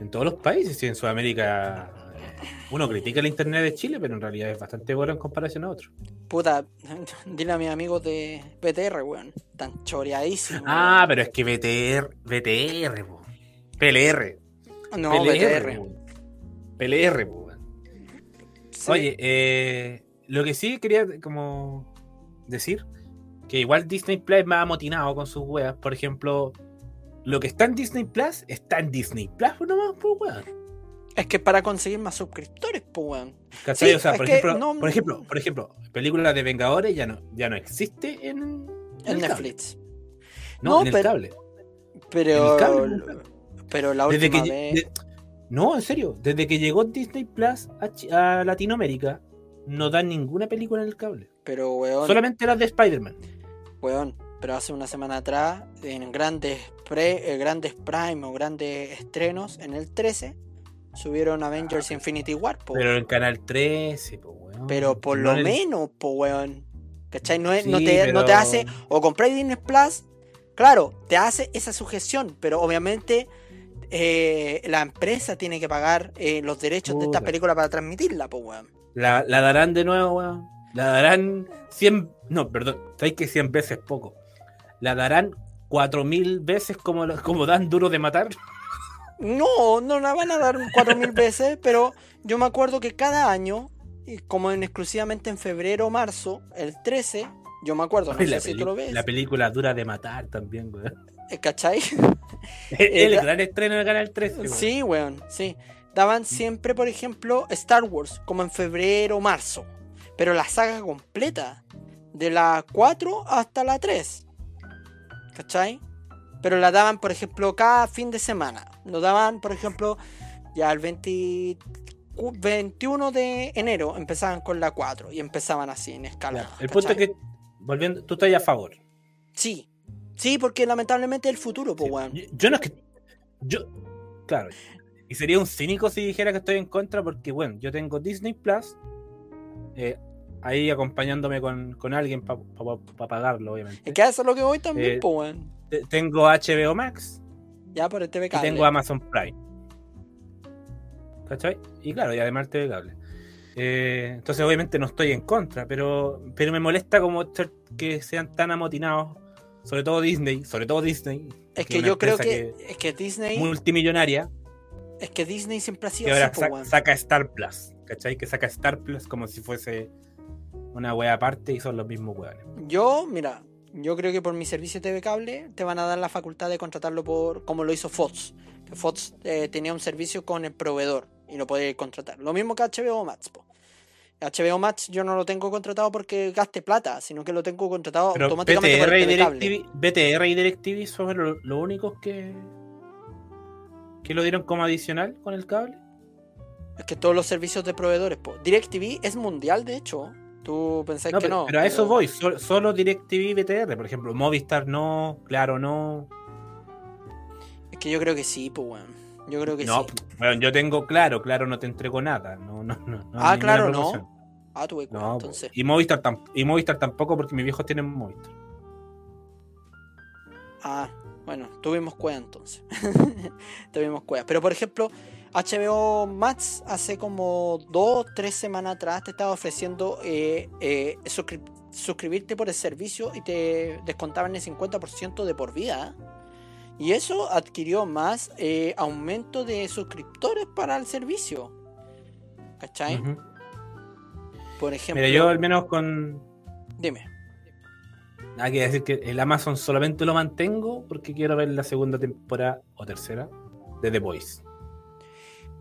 En todos los países, en Sudamérica eh, uno critica el internet de Chile, pero en realidad es bastante bueno en comparación a otros. Puta, dile a mis amigos de BTR, weón. Tan choreadísimos. Ah, pero es que BTR, BTR, po. PLR. weón. no, PLR. BTR. PLR, weón. Sí. Oye, eh, lo que sí quería como decir, que igual Disney Plus es más amotinado con sus weas. Por ejemplo, lo que está en Disney Plus está en Disney Plus, pues nomás, pues weón. Es que para conseguir más suscriptores, pues, weón. Sí, o sea, por que ejemplo, no- por ejemplo, por ejemplo, películas de Vengadores ya no, ya no existe en. Netflix. No, No, en el pero- cable. Pero. En el cable, pero la Desde última que, vez. de- no, en serio, desde que llegó Disney Plus a Latinoamérica, no dan ninguna película en el cable. Pero, weón. Solamente las de Spider-Man. Weón. Pero hace una semana atrás, en grandes, pre, eh, grandes Prime o grandes estrenos, en el 13, subieron Avengers Infinity War, po, Pero en Canal 13, pues, weón. Pero por No lo menos, po, weón. ¿Cachai? No, es- no, te, no te hace. O compráis Disney Plus. Claro, te hace esa sujeción. Pero obviamente eh, la empresa tiene que pagar eh, los derechos de esta película para transmitirla, po, weón. La, la darán de nuevo, weón. La darán 100. No, perdón. Sabéis que 100 veces poco. La darán 4000 veces como, como dan duro de matar. No, no la van a dar 4000 veces. Pero yo me acuerdo que cada año, y como en exclusivamente en febrero o marzo, el 13, yo me acuerdo, no sé la, si tú lo ves. la película dura de matar también, weón. eh, ¿Cachai? El Era- gran estreno de Canal 13. weón. Sí, weón, sí. Daban siempre, por ejemplo, Star Wars, como en febrero o marzo. Pero la saga completa, de la 4 hasta la 3. ¿Cachai? Pero la daban, por ejemplo, cada fin de semana. Lo daban, por ejemplo, ya el 20 cu- 21 de enero empezaban con la 4 y empezaban así en escala. Ya, El punto es que, volviendo, tú estás a favor. Sí, sí, porque lamentablemente es el futuro, pues, weón. Yo, yo no es que. Yo. Claro. Y sería un cínico si dijera que estoy en contra, porque, bueno, yo tengo Disney Plus. eh, ahí acompañándome con, con alguien para pagarlo, obviamente. Es que eso es lo que voy también, Eh, pues, weón. Tengo HBO Max Ya por el TV y cable. tengo Amazon Prime. ¿Cachai? Y claro, y además el TV cable. Eh, entonces, obviamente, no estoy en contra, pero, pero me molesta como que sean tan amotinados, sobre todo Disney, sobre todo Disney. Es que yo creo que, es que Disney multimillonaria es que Disney siempre ha sido que ahora así, saca Star Plus, ¿cachai? Que saca Star Plus como si fuese una wea aparte y son los mismos weones. Yo, mira, yo creo que por mi servicio TV cable te van a dar la facultad de contratarlo por como lo hizo Fox. Que Fox eh, tenía un servicio con el proveedor y lo podía contratar. Lo mismo que HBO Max, po. HBO Max yo no lo tengo contratado porque gaste plata, sino que lo tengo contratado Pero automáticamente por BTR el y, TV cable. BTR y DirecTV son lo- los únicos que que lo dieron como adicional con el cable. Es que todos los servicios de proveedores, po. DirecTV es mundial, de hecho. Tú pensáis No, que pero, no. pero a eso voy, so- solo DirecTV y BTR, por ejemplo, Movistar no, Claro no. Es que yo creo que sí, pues, weón. Yo creo que No, sí. bueno, yo tengo Claro, Claro no te entrego nada, no, no, no, no Ah, claro, no. Ah, tuve cuenta, No, entonces. y Movistar, y Movistar tampoco porque mis viejos tienen Movistar. Ah, bueno, tuvimos cueva entonces. tuvimos cueva. Pero por ejemplo, HBO Max hace como dos, tres semanas atrás te estaba ofreciendo eh, eh, suscri- suscribirte por el servicio y te descontaban el 50% de por vida. Y eso adquirió más eh, aumento de suscriptores para el servicio. ¿Cachai? Por ejemplo, Mira, yo al menos con. dime. Hay que decir que el Amazon solamente lo mantengo porque quiero ver la segunda temporada o tercera de The Voice.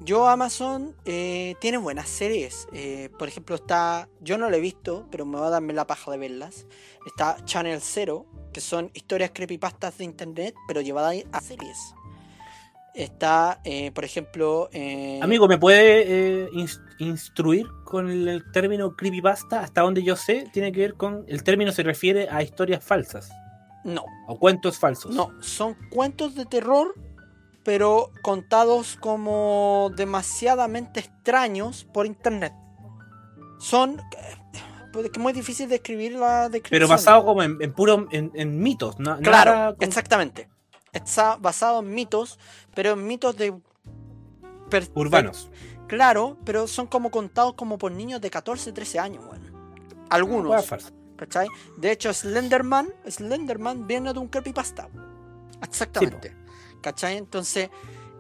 Yo Amazon eh, tiene buenas series. Eh, por ejemplo, está. Yo no lo he visto, pero me va a darme la paja de verlas. Está Channel Zero, que son historias creepypastas de internet, pero llevadas a series. Está, eh, por ejemplo. eh, Amigo, ¿me puede eh, ins- instruir con el, el término creepypasta? Hasta donde yo sé, tiene que ver con. El término se refiere a historias falsas No, o cuentos falsos. no, son cuentos de terror, pero contados como demasiadamente extraños por internet. Son. eh, pues, que es muy difícil describir la descripción. Pero basado como en, en puro. En, en mitos, ¿no? Claro, Nada con- exactamente. Está basado en mitos, pero en mitos de. per- urbanos. Claro, pero son como contados como por niños de 14, 13 años, bueno. Algunos, falsa. ¿cachai? De hecho, Slenderman, Slenderman viene de un creepypasta. Exactamente. ¿Cachai? Entonces,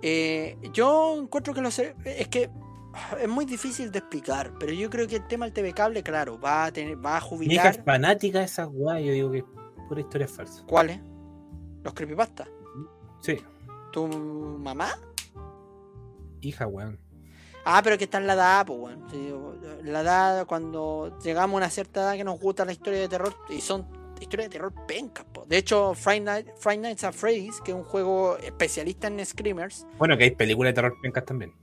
eh, yo encuentro que lo sé. Es que ah, es muy difícil de explicar, pero yo creo que el tema del TV cable, claro, va a tener, va a Mi hija es jubilar. fanática de esas weas. Yo digo que es pura historia falsa. ¿Cuáles? Los creepypastas. Sí, ¿Tu mamá? hija, weón. Ah, pero que está en la edad, pues. Sí, la edad, cuando llegamos a una cierta edad que nos gusta la historia de terror, y son historias de terror pencas, De hecho, Friday, Night, Friday Nights at Freddy's, que es un juego especialista en screamers, Bueno, que hay películas de terror pencas también.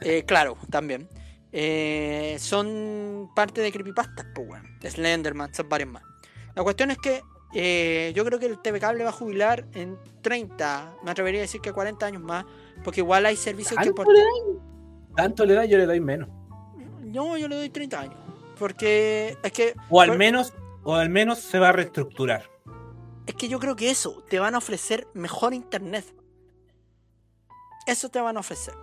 eh, claro, también, eh, son parte de creepypastas, pues, bueno. Slenderman, son varios más. La cuestión es que eh, yo creo que el TV Cable va a jubilar en 30, me atrevería a decir que 40 años más, porque igual hay servicios que... ¿Tanto por- le doy? Tanto le da, yo le doy menos. No, yo le doy 30 años. Porque es que O al menos, o al menos se va a reestructurar. Es que yo creo que eso, te van a ofrecer mejor internet. Eso te van a ofrecer.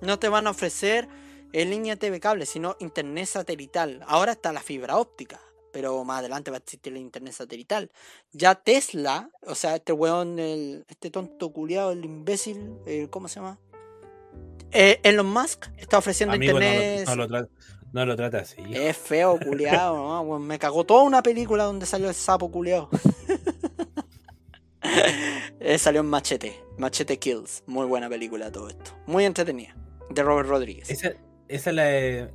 No te van a ofrecer en línea TV cable, sino internet satelital. Ahora está la fibra óptica, pero más adelante va a existir el internet satelital. Ya Tesla, o sea, este weón, el, este tonto culiado, el imbécil, eh, ¿cómo se llama? Eh, Elon Musk está ofreciendo Amigo, internet. no no lo trata así. Es feo, culiado, ¿no? Me cagó toda una película donde salió el sapo culiado. salió en Machete. Machete Kills. Muy buena película todo esto. Muy entretenida. De Robert Rodríguez. Esa, esa es la de...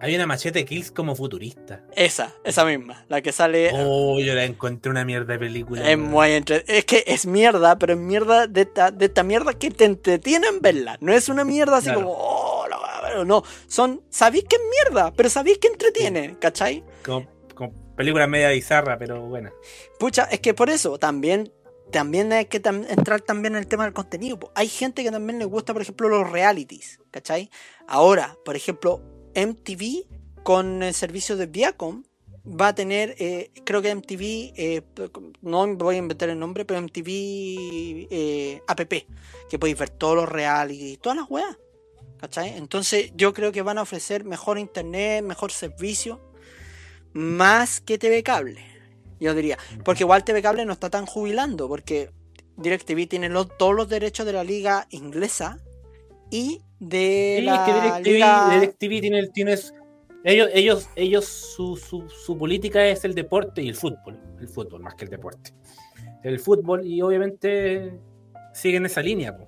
Hay una machete kills como futurista. Esa, esa misma. La que sale. Oh, yo la encontré una mierda de película. Es muy entre... Es que es mierda, pero es mierda de esta, de esta mierda que te entretiene en verla. No es una mierda así Claro. como, oh, la wea", pero no. Son, sabéis que es mierda, pero sabéis que entretiene, ¿cachai? Como, como película media bizarra, pero buena. Pucha, es que por eso también, también hay que tam- entrar también en el tema del contenido. Hay gente que también le gusta, por ejemplo, los realities, ¿cachai? Ahora, por ejemplo, MTV con el servicio de Viacom va a tener, eh, creo que MTV, eh, no voy a inventar el nombre, pero MTV eh, app, que podéis ver todos los realities, todas las weas, ¿cachai? Entonces yo creo que van a ofrecer mejor internet, mejor servicio, más que TV cable. Yo diría, porque igual TV Cable no está tan jubilando, porque DirecTV tiene los- todos los derechos de la liga inglesa y de Sí, es la que DirecTV, liga... DirecTV tiene, tienes, ellos, ellos, ellos su, su, su política es el deporte y el fútbol, el fútbol más que el deporte. El fútbol y obviamente siguen esa línea. po.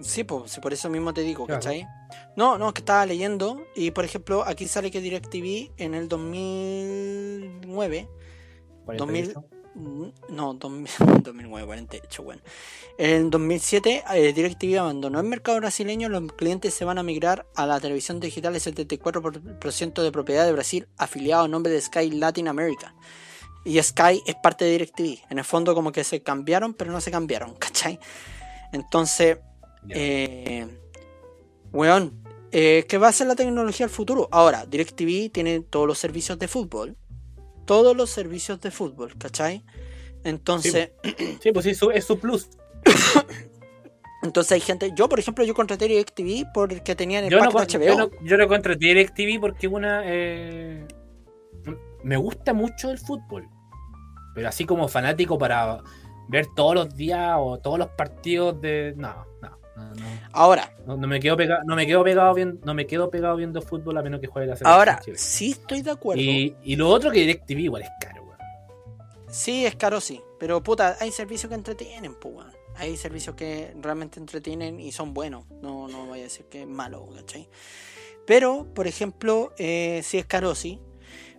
Sí, pues, por eso mismo te digo, Claro. ¿cachai? No, no, es que estaba leyendo y, por ejemplo, aquí sale que DirecTV en el 2009... 48. Mm, No, 2000 2009, 48, bueno. En 2007, eh, DirecTV abandonó el mercado brasileño. Los clientes se van a migrar a la televisión digital. El 74% de propiedad de Brasil, afiliado a nombre de Sky Latin America. Y Sky es parte de DirecTV. En el fondo, como que se cambiaron, pero no se cambiaron, ¿cachai? Entonces, Eh, weón, eh, ¿qué va a ser la tecnología del futuro? Ahora, DirecTV tiene todos los servicios de fútbol. Todos los servicios de fútbol, ¿cachai? Entonces, Sí, pues sí, su- es su plus. entonces hay gente. Yo, por ejemplo, yo contraté DirecTV porque tenían el Yo no, pack con- de HBO. yo, no, yo no contraté DirecTV porque una. eh, me gusta mucho el fútbol. Pero así como fanático para ver todos los días o todos los partidos de. No, no, no. no. Ahora, No, no me quedo pegado, no me quedo pegado viendo, no me quedo pegado viendo fútbol a menos que juegue la selección ahora, sí estoy de acuerdo. Y, y lo otro que DirecTV igual es caro, weón. Sí, es caro, sí. Pero puta, hay servicios que entretienen, pues, weón. Hay servicios que realmente entretienen y son buenos. No, no voy a decir que es malo, ¿cachai? Pero, por ejemplo, eh, sí es caro, sí.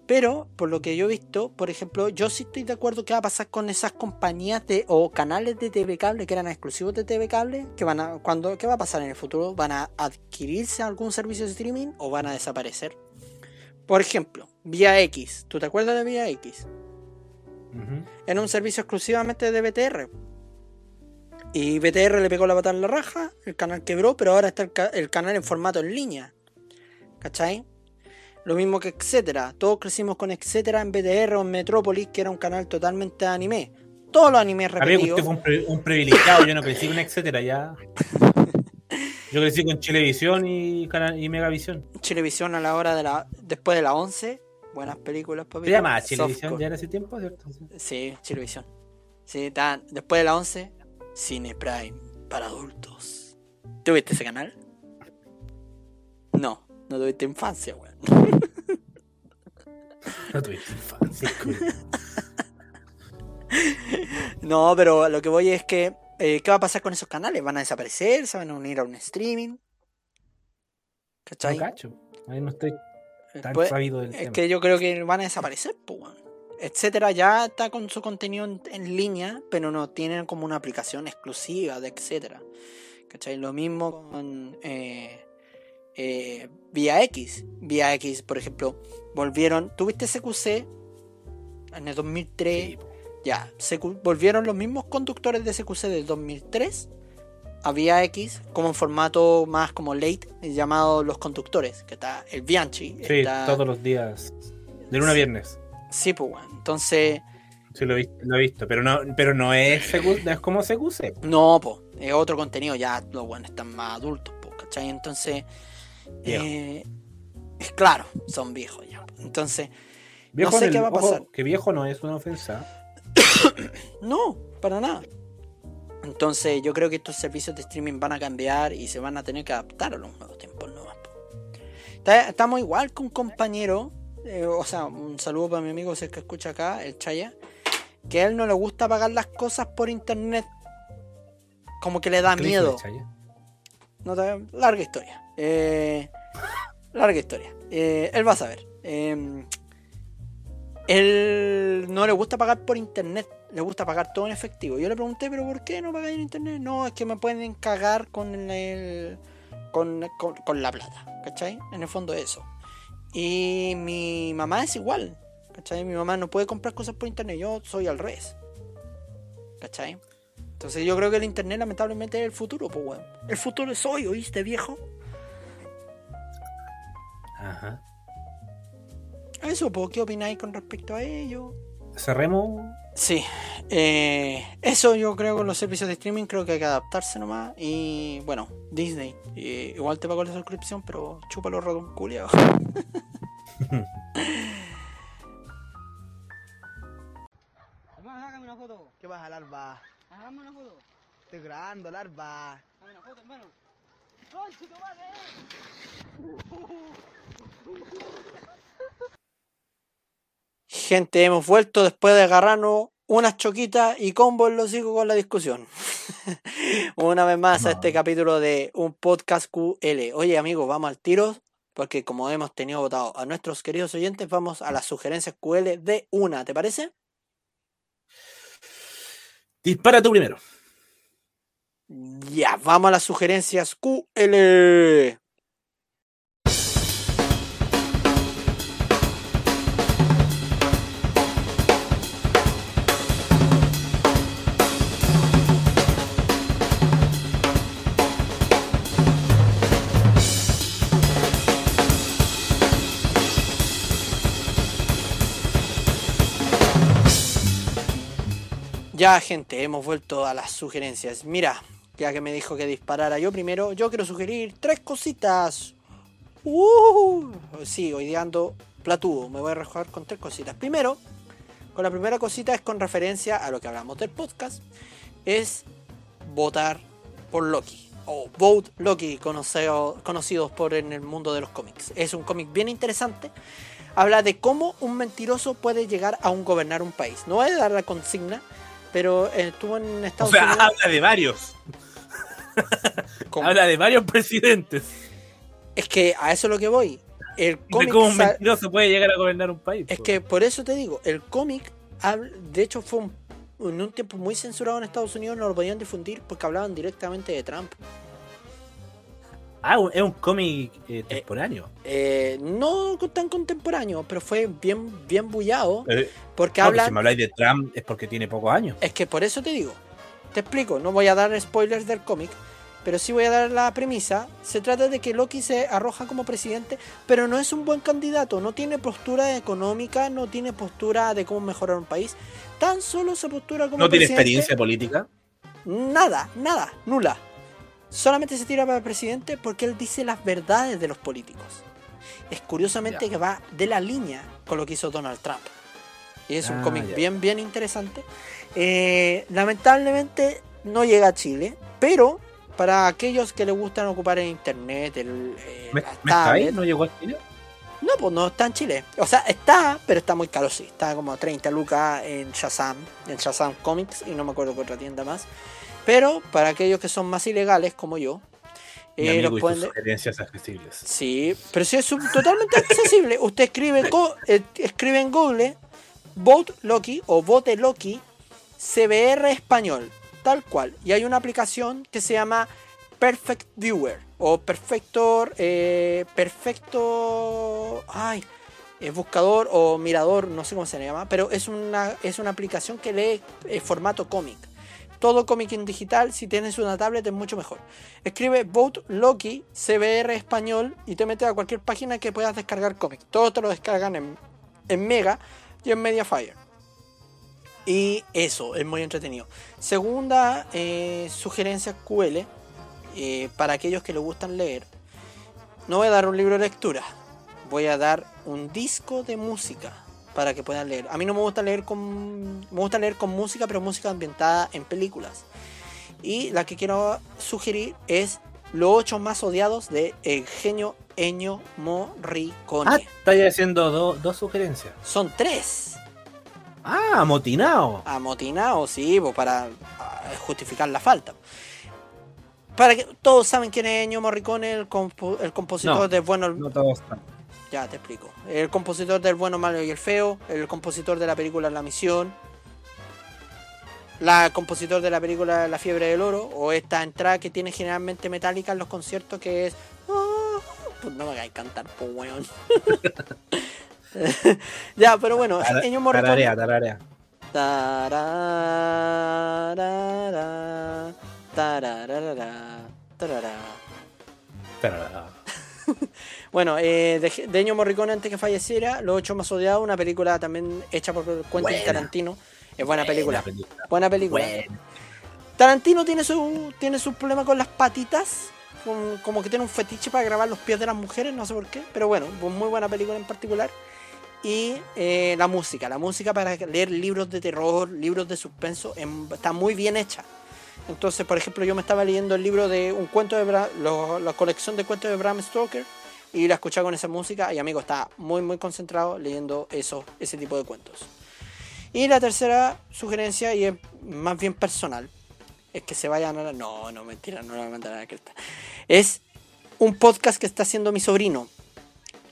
Pero, por lo que yo he visto, por ejemplo, yo sí estoy de acuerdo que va a pasar con esas compañías de, o canales de TV cable que eran exclusivos de TV cable, que van a, cuando, ¿qué va a pasar en el futuro? ¿Van a adquirirse algún servicio de streaming o van a desaparecer? Por ejemplo, Vía X. ¿Tú te acuerdas de Vía X? Era un servicio exclusivamente de BTR. Y BTR le pegó la patada en la raja, el canal quebró, pero ahora está el, ca- el canal en formato en línea. ¿Cachai? Lo mismo que Etcétera. Todos crecimos con Etcétera en BTR o en Metrópolis, que era un canal totalmente de anime. Todos los animes repetidos. usted fue un, pri- un privilegiado, yo no crecí con etcétera, ya. Yo crecí con Chilevisión y, Canal- y Megavisión. Chilevisión a la hora de la. después de las 11. Buenas películas, papi. ¿Se llama Chilevisión ya en ese tiempo, cierto? Sí, Chilevisión. Sí, está- después de las 11, Cine Prime para adultos. ¿Tuviste ese canal? No, no tuviste infancia, weón. No tuviste infancia. No, pero lo que voy es que. eh, ¿Qué va a pasar con esos canales? ¿Van a desaparecer? ¿Se van a unir a un streaming? ¿Cachai? No cacho. Ahí no estoy tan Pues, sabido del es tema. que yo creo que van a desaparecer, pues. Etcétera, ya está con su contenido en, en línea, pero no tienen como una aplicación exclusiva de etcétera. ¿Cachai? Lo mismo con eh, eh, Vía X. Vía X, por ejemplo, volvieron. ¿Tuviste CQC? En el 2003. Sí, po. Ya, CQ volvieron los mismos conductores de CQC del 2003 a Vía X, como en formato más como late, llamado Los Conductores, que está el Bianchi. Sí, está- todos los días. De lunes a viernes. Sí, pues, bueno. Entonces, Sí, lo he visto, lo he visto. Pero no, pero no es, no es como CQC. no, pues, es otro contenido, ya los buenos están más adultos, pues, ¿cachai? Entonces. Eh, es claro, son viejos ya. Entonces, Viejo no sé en qué el- va a ojo, pasar. que viejo no es una ofensa. No, para nada. Entonces yo creo que estos servicios de streaming van a cambiar y se van a tener que adaptar a los nuevos tiempos nuevos. Estamos igual con un compañero, eh, o sea, un saludo para mi amigo si es que escucha acá, el Chaya, que a él no le gusta pagar las cosas por internet. Como que le da ¿Qué le miedo. No te- larga historia. Eh, larga historia. Eh, él va a saber. Eh, él no le gusta pagar por internet. Le gusta pagar todo en efectivo. Yo le pregunté, ¿pero por qué no pagáis en internet? No, es que me pueden cagar con el. con, con la plata. ¿Cachai? En el fondo eso. Y mi mamá es igual. ¿Cachai? Mi mamá no puede comprar cosas por internet. Yo soy al revés. ¿Cachai? Entonces yo creo que el internet lamentablemente es el futuro, pues weón. El futuro es hoy, ¿oíste, viejo? Ajá. Eso, pues, ¿qué opináis con respecto a ello? Cerremos. Sí, eh, eso yo creo con los servicios de streaming, creo que hay que adaptarse nomás. Y bueno, Disney, eh, igual te pago la suscripción, pero chúpalo ratón culiao. Hermano, sácame una foto. ¿Qué vas a larva? Hagamos una foto. Estoy grabando, larva. Dame una foto, hermano. Gente, hemos vuelto después de agarrarnos unas choquitas y combos los sigo con la discusión. Una vez más a este capítulo de un podcast QL. Oye, amigos, vamos al tiro, porque como hemos tenido votado a nuestros queridos oyentes, vamos a las sugerencias QL de una, ¿te parece? Dispara tú primero. Ya, vamos a las sugerencias QL. Ya, gente, hemos vuelto a las sugerencias. Mira, ya que me dijo que disparara yo primero, yo quiero sugerir tres cositas. Uh, sí, hoy día platudo, me voy a rejugar con tres cositas. Primero, con la primera cosita es con referencia a lo que hablamos del podcast, es votar por Loki. O Vote Loki, conocido, conocidos por en el mundo de los cómics. Es un cómic bien interesante. Habla de cómo un mentiroso puede llegar a un gobernar un país. No voy a dar la consigna, pero eh, estuvo en O Estados sea, Unidos. habla de varios. Habla de varios presidentes. Es que a eso es lo que voy. El De cómic cómo un mentiroso puede llegar a gobernar un país. Es que por eso te digo, el cómic, de hecho fue un- en un tiempo muy censurado en Estados Unidos, no lo podían difundir porque hablaban directamente de Trump. Ah, es un cómic eh, temporáneo. Eh, no tan contemporáneo, pero fue bien, bien bullado Eh, porque no, que hablan... si me habláis de Trump es porque tiene pocos años. Es que por eso te digo, te explico, no voy a dar spoilers del cómic, pero sí voy a dar la premisa. Se trata de que Loki se arroja como presidente, pero no es un buen candidato, no tiene postura económica, no tiene postura de cómo mejorar un país, tan solo se postura como No tiene presidente. experiencia política. Nada, nada, nula. Solamente se tira para el presidente porque él dice las verdades de los políticos. Es curiosamente que va de la línea con lo que hizo Donald Trump. Y es un Ah, cómic bien, bien interesante. Eh, lamentablemente no llega a Chile, pero para aquellos que les gustan ocupar el internet, el, eh, ¿Me, está ahí? ¿No llegó a Chile? no, pues no está en Chile. O sea, está, pero está muy caro, sí. Está como 30 lucas en Shazam, en Shazam Comics, y no me acuerdo qué otra tienda más. Pero para aquellos que son más ilegales, como yo, Mi eh, los pueden... sugerencias accesibles. Sí, pero sí es totalmente accesible. Usted escribe, eh, escribe en Google Vote Loki o Vote Loki CBR español, tal cual. Y hay una aplicación que se llama Perfect Viewer o Perfector, eh, Perfecto, ay, eh, buscador o mirador, no sé cómo se le llama, pero es una, es una aplicación que lee eh, formato cómic. Todo cómic en digital, si tienes una tablet es mucho mejor. Escribe Vote Loki CBR español y te metes a cualquier página que puedas descargar cómics. Todos te lo descargan en, en Mega y en Mediafire. Y eso, es muy entretenido. Segunda eh, sugerencia QL, eh, para aquellos que les gustan leer. No voy a dar un libro de lectura, voy a dar un disco de música para que puedan leer. A mí no me gusta leer con me gusta leer con música, pero música ambientada en películas. Y la que quiero sugerir es Los ocho más odiados de el genio Ennio Morricone. Ah, estáis haciendo do- dos sugerencias. Son tres. Ah, amotinado. Amotinado, sí, pues para ah, justificar la falta. Para que todos saben quién es Ennio Morricone, el, compo- el compositor No, de Bueno, No todos están. Ya te explico. El compositor del bueno, malo y el feo. El compositor de la película La Misión. La compositor de la película La Fiebre del Oro. O esta entrada que tiene generalmente metálica en los conciertos que es. "Ah", Pues no me hagáis cantar, pues weón. ya, pero bueno, Ennio Morricone. Tararea, tararea. Tararara, tararara, tarara. Tarara. Bueno, eh, de, de Ennio Morricone antes que falleciera, Los ocho más odiados, una película también hecha por Quentin Buena. Tarantino. Es buena película. película. Buena película. Buena. Tarantino tiene su tiene su problema con las patitas, como que tiene un fetiche para grabar los pies de las mujeres, no sé por qué, pero bueno, muy buena película en particular. Y eh, la música, la música para leer libros de terror, libros de suspenso, em- está muy bien hecha. Entonces, por ejemplo, yo me estaba leyendo el libro de un cuento de Bra- lo- la colección de cuentos de Bram Stoker y la escuchaba con esa música y amigo está muy muy concentrado leyendo eso, ese tipo de cuentos. Y la tercera sugerencia, y es más bien personal, es que se vayan a la... No, no, mentira, no la voy a mandar a la cresta. Es un podcast que está haciendo mi sobrino.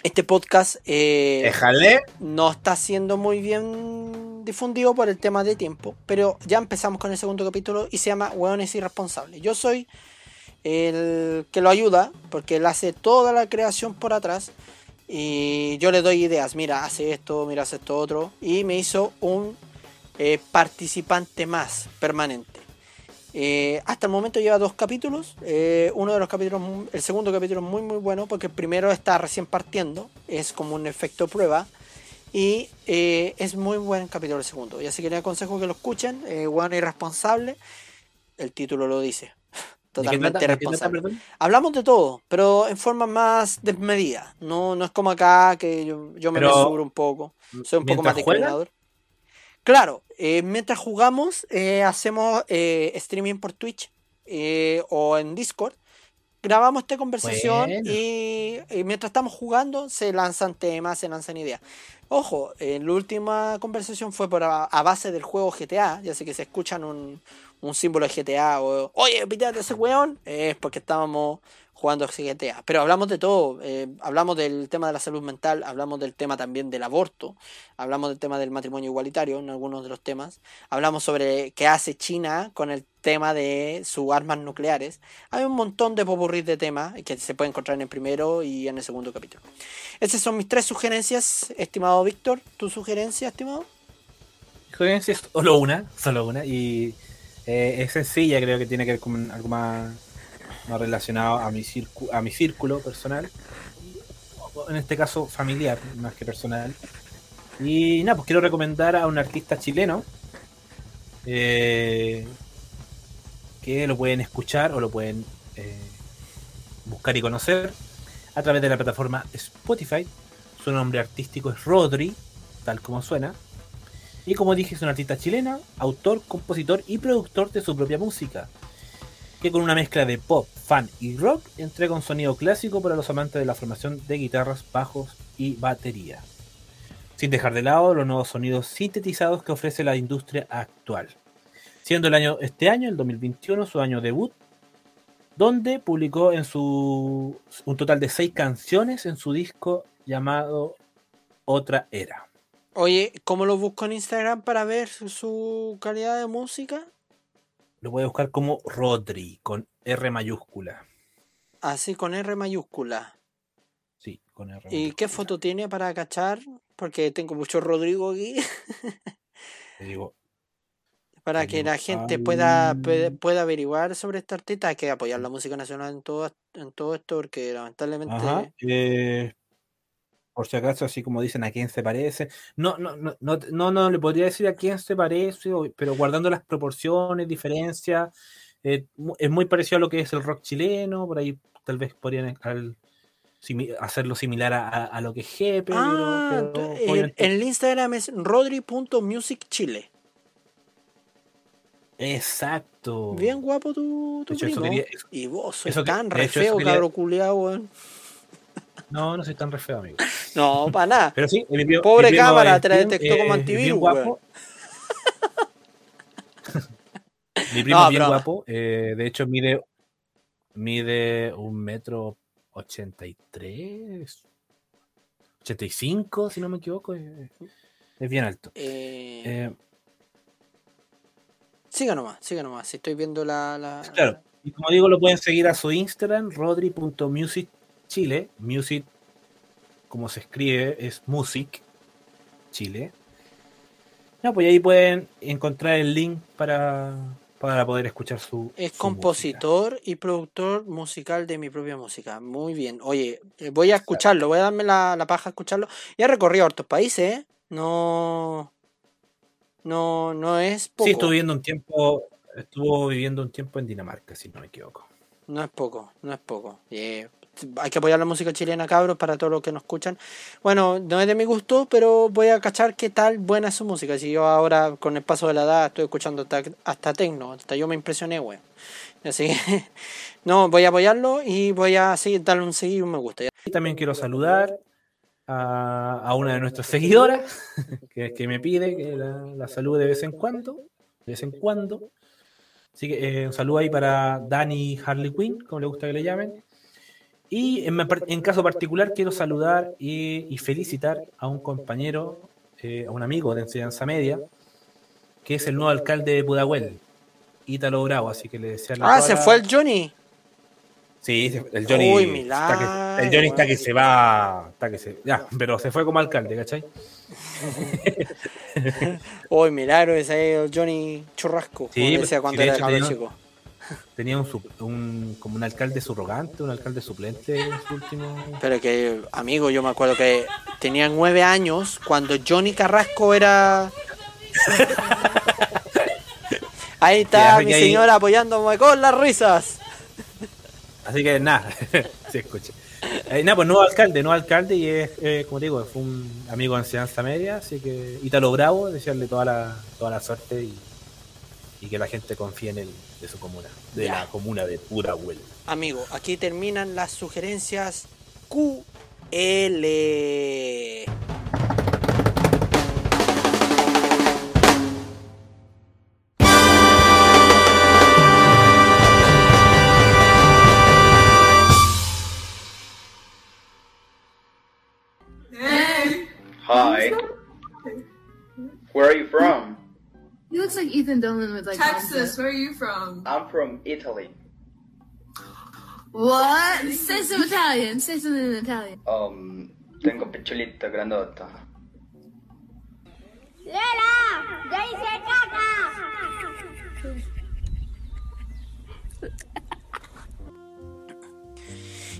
Este podcast eh, Déjale. no está siendo muy bien difundido por el tema de tiempo, pero ya empezamos con el segundo capítulo y se llama Hueones Irresponsables. Yo soy el que lo ayuda, porque él hace toda la creación por atrás y yo le doy ideas, mira, hace esto, mira, hace esto otro, y me hizo un eh, participante más permanente. Eh, hasta el momento lleva dos capítulos. eh, uno de los capítulos, el segundo capítulo es muy muy bueno porque el primero está recién partiendo, es como un efecto prueba. Y eh, es muy buen capítulo el segundo. Y así que les aconsejo que lo escuchen. Eh, bueno irresponsable. El título lo dice. Totalmente perdón? Hablamos de todo, pero en forma más desmedida. No, no es como acá que yo, yo me mesuro un poco. Soy un poco más discriminador. Claro, eh, mientras jugamos, eh, hacemos eh, streaming por Twitch o en Discord. Grabamos esta conversación Bueno. y, y mientras estamos jugando se lanzan temas, se lanzan ideas. Ojo, en la última conversación fue por a, a base del juego GTA, ya sé que se escuchan un, un símbolo de GTA o oye, pítate ese weón, es porque estábamos jugando GTA. Pero hablamos de todo, eh, hablamos del tema de la salud mental, hablamos del tema también del aborto, hablamos del tema del matrimonio igualitario en algunos de los temas, hablamos sobre qué hace China con el tema de sus armas nucleares. Hay un montón de popurrí de temas que se puede encontrar en el primero y en el segundo capítulo. Esas son mis tres sugerencias, estimado Víctor. ¿Tu sugerencia, estimado? Sugerencia es solo una, solo una. Y eh, es sencilla, creo que tiene que ver con algo más, más relacionado a mi, a mi círculo personal. En este caso familiar, más que personal. Y nada, pues quiero recomendar a un artista chileno. eh, que lo pueden escuchar o lo pueden eh, buscar y conocer a través de la plataforma Spotify. Su nombre artístico es Rodri, tal como suena. Y como dije, es una artista chilena, autor, compositor y productor de su propia música, que con una mezcla de pop, fan y rock entrega un sonido clásico para los amantes de la formación de guitarras, bajos y batería, sin dejar de lado los nuevos sonidos sintetizados que ofrece la industria actual. Siendo el año este año, el 2021, su año debut, donde publicó en su un total de seis canciones en su disco llamado Otra Era. Oye, ¿cómo lo busco en Instagram para ver su, su calidad de música? Lo voy a buscar como Rodri, con R mayúscula. Así con R mayúscula. Sí, con R ¿Y qué foto tiene para cachar? Porque tengo mucho Rodrigo aquí. Te digo, para que la gente pueda, pueda, pueda averiguar sobre esta artista. Hay que apoyar la música nacional en todo, en todo esto porque lamentablemente... Ajá, eh, por si acaso, así como dicen a quién se parece. No, no, no, no, no, no le podría decir a quién se parece, pero guardando las proporciones, diferencias. eh, es muy parecido a lo que es el rock chileno, por ahí tal vez podrían al- simi- hacerlo similar a, a- a lo que es Jepe, pero- Ah, pero, el Instagram es rodri.musicchile. Exacto. Bien guapo tu, tu primo. quería- eso- y vos sos tan re feo, cabro culiao, weón. No, no soy tan re feo, amigo. No, para nada. Pero sí, Pobre cámara, te la detectó como antivirus, guapo. Mi primo No, es bien broma. guapo. eh, de hecho, mide, mide un metro ochenta y tres, ochenta y cinco, si no me equivoco. Es, es bien alto. Eh, Eh, siga nomás, siga nomás. Si estoy viendo la. la- claro. Y como digo, lo pueden seguir a su Instagram, rodri.musicchile. Music, como se escribe, es music Chile. No, pues ahí pueden encontrar el link para, para poder escuchar su. Es su compositor y productor musical de mi propia música. Muy bien. Oye, eh, voy a escucharlo, voy a darme la, la paja a escucharlo. Ya he recorrido hartos países, ¿eh? No. No, no es poco. Sí, estuvo viviendo un tiempo, estuvo viviendo un tiempo en Dinamarca, si no me equivoco. No es poco, no es poco. Eh, hay que apoyar la música chilena, cabros, para todos los que nos escuchan. Bueno, no es de mi gusto, pero voy a cachar qué tal buena es su música. Si yo ahora, con el paso de la edad, estoy escuchando hasta, hasta tecno, hasta yo me impresioné, güey. Así que, no, voy a apoyarlo y voy a seguir, darle un seguir un me gusta. También quiero saludar a, a una de nuestras seguidoras que, que me pide que la, la salude de vez en cuando. De vez en cuando. Así que eh, un saludo ahí para Dani Harley Quinn, como le gusta que le llamen. Y en, en caso particular quiero saludar y, y felicitar a un compañero, eh, a un amigo de enseñanza media, que es el nuevo alcalde de Pudahuel, Ítalo Bravo, así que le decía Ah, se fue el Johnny. Sí, el Johnny. Uy, está que, el Johnny está que se va. Está que se, ya, pero se fue como alcalde, ¿cachai? Uy, milagro, ese es el Johnny Churrasco. Sí, como pues, decía cuando sí, de era hecho chico. Tenía un, un- como un alcalde subrogante, un alcalde suplente en su último. Pero que, amigo, yo me acuerdo que tenía nueve años cuando Johnny Carrasco era. Ahí está Ya, mi ahí- señora apoyándome con las risas. Así que nada, se escucha. Eh, nada, pues nuevo alcalde, nuevo alcalde y es, eh, como te digo, fue un amigo de enseñanza media, así que Ítalo Bravo, desearle toda la, toda la suerte y, y que la gente confíe en él, de su comuna, de Ya. la comuna de Purahuel. Amigo, aquí terminan las sugerencias QL. Hi. Where are you from? He looks like Ethan Dolan with like Texas, where are you from? I'm from Italy. What? Say some Italian. Say something in Italian. Um, tengo picholita grandota. ¡Lela! ¡Ya hice caca!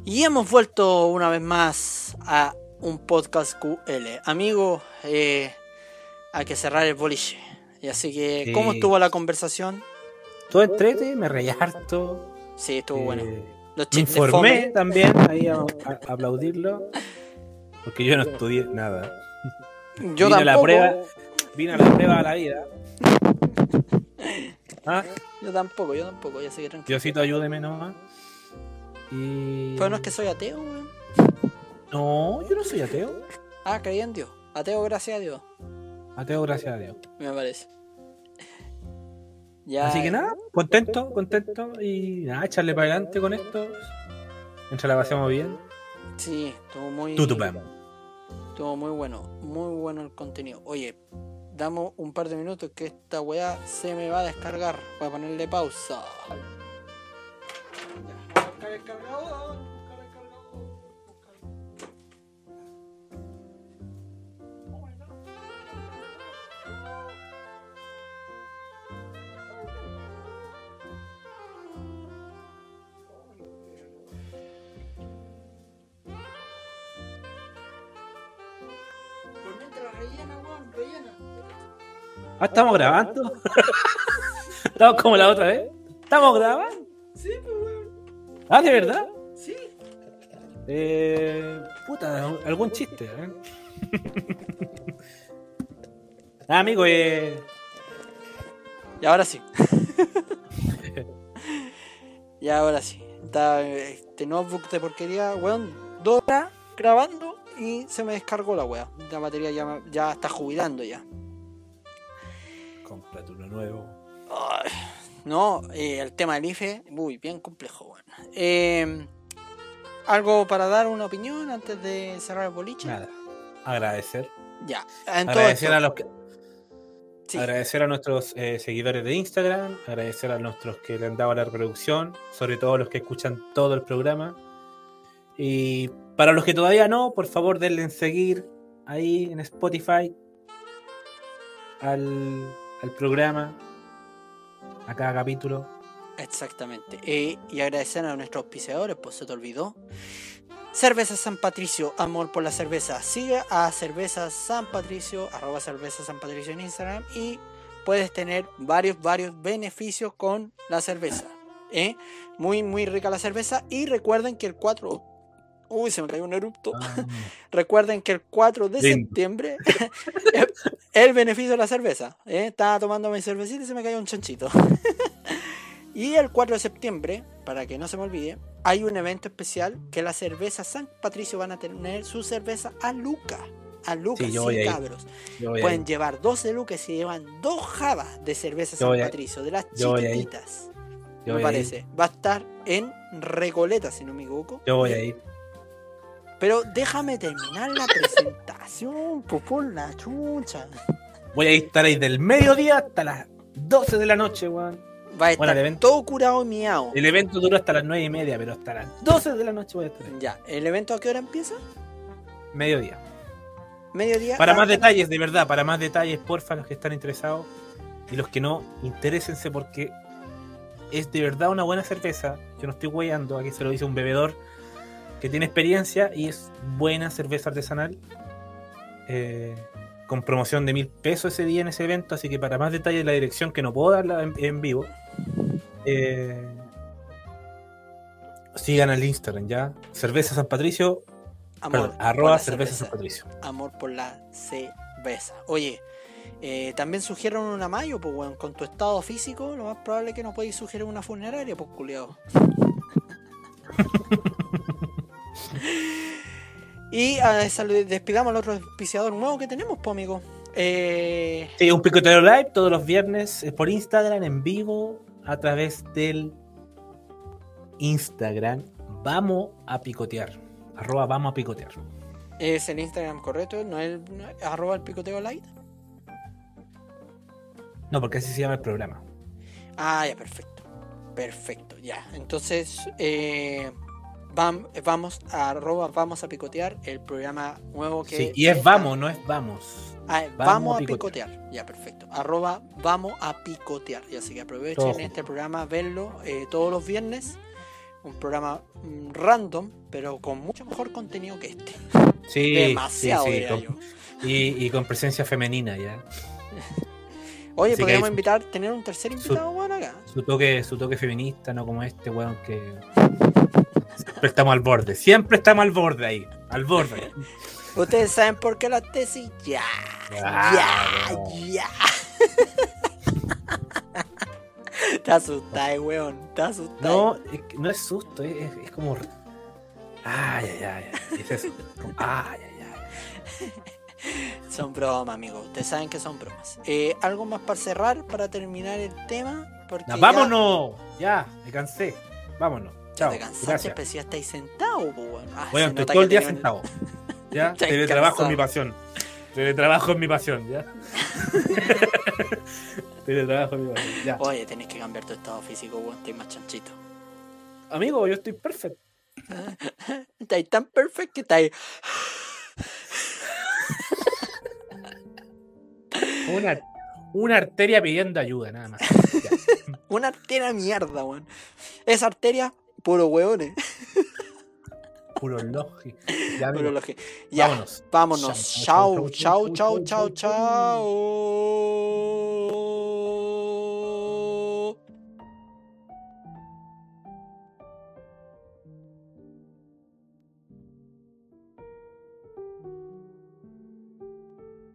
Y hemos vuelto una vez más a un podcast QL. Amigo, eh, hay que cerrar el boliche. Y así que, ¿cómo estuvo la conversación? Todo entrete, me reí harto. Sí, estuvo Eh, bueno. Los Me informé también ahí a, a- a aplaudirlo. Porque yo no estudié nada. Yo vine a la tampoco. prueba, vine a la prueba de la vida. Ah, Yo tampoco, yo tampoco, ya sé que tranquilo. Diosito ayúdeme nomás. Y. Pero no es que soy ateo, weón. No, yo no soy ateo. Ah, creí en Dios. Ateo, gracias a Dios. Ateo, gracias a Dios. Me parece. Ya, Así que nada, contento, contento y nada, echarle para adelante con esto. Mientras la pasemos bien. Sí, estuvo muy. Tutupam. Estuvo muy bueno, muy bueno el contenido. Oye, damos un par de minutos que esta weá se me va a descargar. Voy a ponerle pausa. Ah, estamos grabando. estamos como la otra vez. Estamos grabando. Sí, pues weón. Ah, ¿de verdad? Sí. Eh, puta, algún chiste, ¿eh? ah, amigo, eh. Y ahora sí. y ahora sí. Está este notebook de porquería, weón. Dos horas grabando y se me descargó la weá. La batería ya, ya está jubilando ya. Cómprate uno nuevo. Ay, no, eh, el tema del IFE, uy, bien complejo, weón. Eh, ¿Algo para dar una opinión antes de cerrar el boliche? Nada. Agradecer. Ya. En Agradecer a los que. Agradecer a nuestros eh, seguidores de Instagram, agradecer a nuestros que le han dado la reproducción, sobre todo los que escuchan todo el programa. Y para los que todavía no, por favor denle en seguir ahí en Spotify al, programa, a cada capítulo. Exactamente. Eh, y agradecer a nuestros auspiciadores, pues se te olvidó. Cerveza San Patricio, amor por la cerveza. Sigue a Cerveza San Patricio, arroba Cerveza San Patricio en Instagram y puedes tener varios, varios beneficios con la cerveza. ¿eh? Muy, muy rica la cerveza. Y recuerden que el 4... Uy, se me cayó un erupto. recuerden que el 4 de Lindo. septiembre el beneficio de la cerveza. ¿eh? Estaba tomando mi cervecita y se me cayó un chanchito. y el 4 de septiembre, para que no se me olvide, hay un evento especial que la cerveza San Patricio van a tener su cerveza a Luca. A Luca, Sí, ir. cabros. Pueden ir. llevar 12 lucas y llevan dos jabas de cerveza San Patricio, de las chiquititas. Me parece. Va a estar en Recoleta, si no me equivoco. Yo voy a ir. Pero déjame terminar la presentación, pues por la chucha. Voy a estar ahí del mediodía hasta las 12 de la noche, weón. Va a Bueno, estar el evento- todo curado y miado. El evento dura hasta las 9 y media, pero hasta las 12 de la noche voy a estar ahí. Ya, ¿el evento a qué hora empieza? Mediodía. Mediodía. Para Ah, más detalles, de verdad, para más detalles, porfa, los que están interesados y los que no, interésense porque es de verdad una buena cerveza. Yo no estoy guayando, aquí se lo dice un bebedor que tiene experiencia y es buena cerveza artesanal. Eh, con promoción de mil pesos ese día en ese evento, así que para más detalles la dirección que no puedo darla en, en vivo, eh, sigan al Instagram ya, cerveza San Patricio, Amor perdón, arroba cerveza cerveza. San Patricio. Amor por la cerveza. Oye, Eh, también sugieron una mayo, pues weón, con tu estado físico, lo más probable es que no podéis sugerir una funeraria, pues culiado. y ah, despidamos al otro auspiciador nuevo que tenemos, pues amigo. Eh, Sí, un picoteo live todos los viernes eh, por Instagram en vivo a través del Instagram. Vamos a picotear. Arroba vamos a picotear. es el Instagram correcto, no es, no es arroba el picoteo light. No, porque así se llama el programa. Ah, ya, perfecto. Perfecto, ya. Entonces, eh, vam- vamos a arroba, vamos a picotear el programa nuevo que... Sí, y es vamos, no es vamos. Ah, Vamos vamos, a picotear. picotear. Ya, perfecto. Arroba vamos a picotear. Y así que aprovechen este programa, verlo eh, todos los viernes. Un programa mm, random, pero con mucho mejor contenido que este. Sí, Demasiado, sí, con- y, y con presencia femenina ya. Oye, Así podríamos invitar, tener un tercer invitado, bueno, acá. Su toque, su toque feminista, no como este weón que siempre estamos al borde. Siempre estamos al borde ahí. Al borde. Ustedes saben por qué la tesis. Ya, ya, Claro. ya. Te asustáis, weón. Te asustáis. No, no es susto, es, es- como. Ay, ay, ay. ay. Es eso. Ay, ay, ay. Son bromas, amigos. Ustedes saben que son bromas. Eh, ¿Algo más para cerrar, para terminar el tema? Porque No, ya- vámonos. Ya, me cansé. Vámonos. Chao. te cansaste, Gracias. pero si ya estáis sentado, weón. Ah, Bueno, estoy todo el día sentado. ¿Ya? Teletrabajo es mi pasión. Teletrabajo es mi pasión, ¿ya? Teletrabajo es mi pasión. Ya. Oye, tenés que cambiar tu estado físico, weón. Estáis más chanchito. Amigo, yo estoy perfecto. Estáis tan perfecto que estáis. Una, una arteria pidiendo ayuda, nada más. Una arteria mierda, weón. Esa arteria, puro weones. Puro lógico. Ya, Puro. Ya, Vámonos. vámonos. Chao, chao, chao, chao, chao.